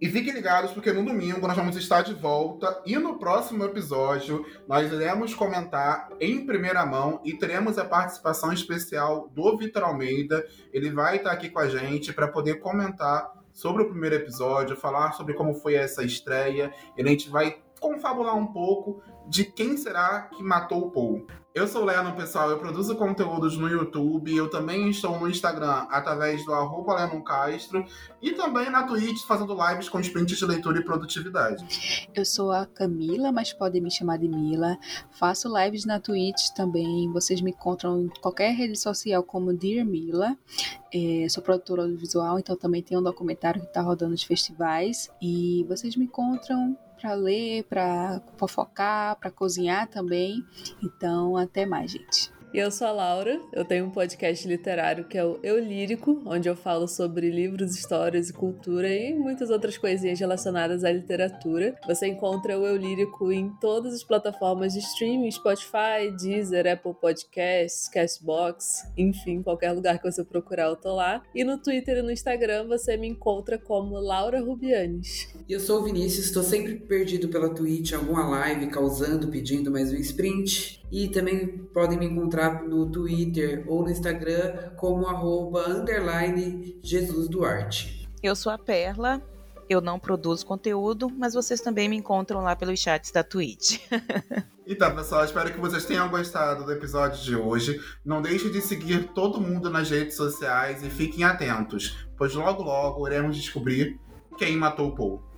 E fiquem ligados, porque no domingo nós vamos estar de volta e no próximo episódio nós iremos comentar em primeira mão e teremos a participação especial do Vitor Almeida. Ele vai estar aqui com a gente para poder comentar sobre o primeiro episódio, falar sobre como foi essa estreia. E a gente vai confabular um pouco de quem será que matou o Paul. Eu sou o pessoal. Eu produzo conteúdos no YouTube. Eu também estou no Instagram através do arroba Castro. E também na Twitch fazendo lives com sprints de leitura e produtividade. Eu sou a Camila, mas podem me chamar de Mila. Faço lives na Twitch também. Vocês me encontram em qualquer rede social como Dear Mila. É, sou produtora audiovisual, então também tenho um documentário que está rodando nos festivais. E vocês me encontram para ler, para fofocar, para cozinhar também. Então, até mais, gente. E eu sou a Laura, eu tenho um podcast literário que é o Eu Lírico, onde eu falo sobre livros, histórias e cultura e muitas outras coisinhas relacionadas à literatura. Você encontra o Eu Lírico em todas as plataformas de streaming, Spotify, Deezer, Apple Podcasts, Castbox, enfim, qualquer lugar que você procurar eu tô lá. E no Twitter e no Instagram você me encontra como Laura Rubianes. E eu sou o Vinícius, estou sempre perdido pela Twitch, alguma live, causando, pedindo mais um sprint. E também podem me encontrar no Twitter ou no Instagram como arroba underline Jesus Duarte. Eu sou a Perla, eu não produzo conteúdo, mas vocês também me encontram lá pelos chats da Twitch. Então, pessoal, espero que vocês tenham gostado do episódio de hoje. Não deixe de seguir todo mundo nas redes sociais e fiquem atentos, pois logo logo iremos descobrir quem matou o Paul.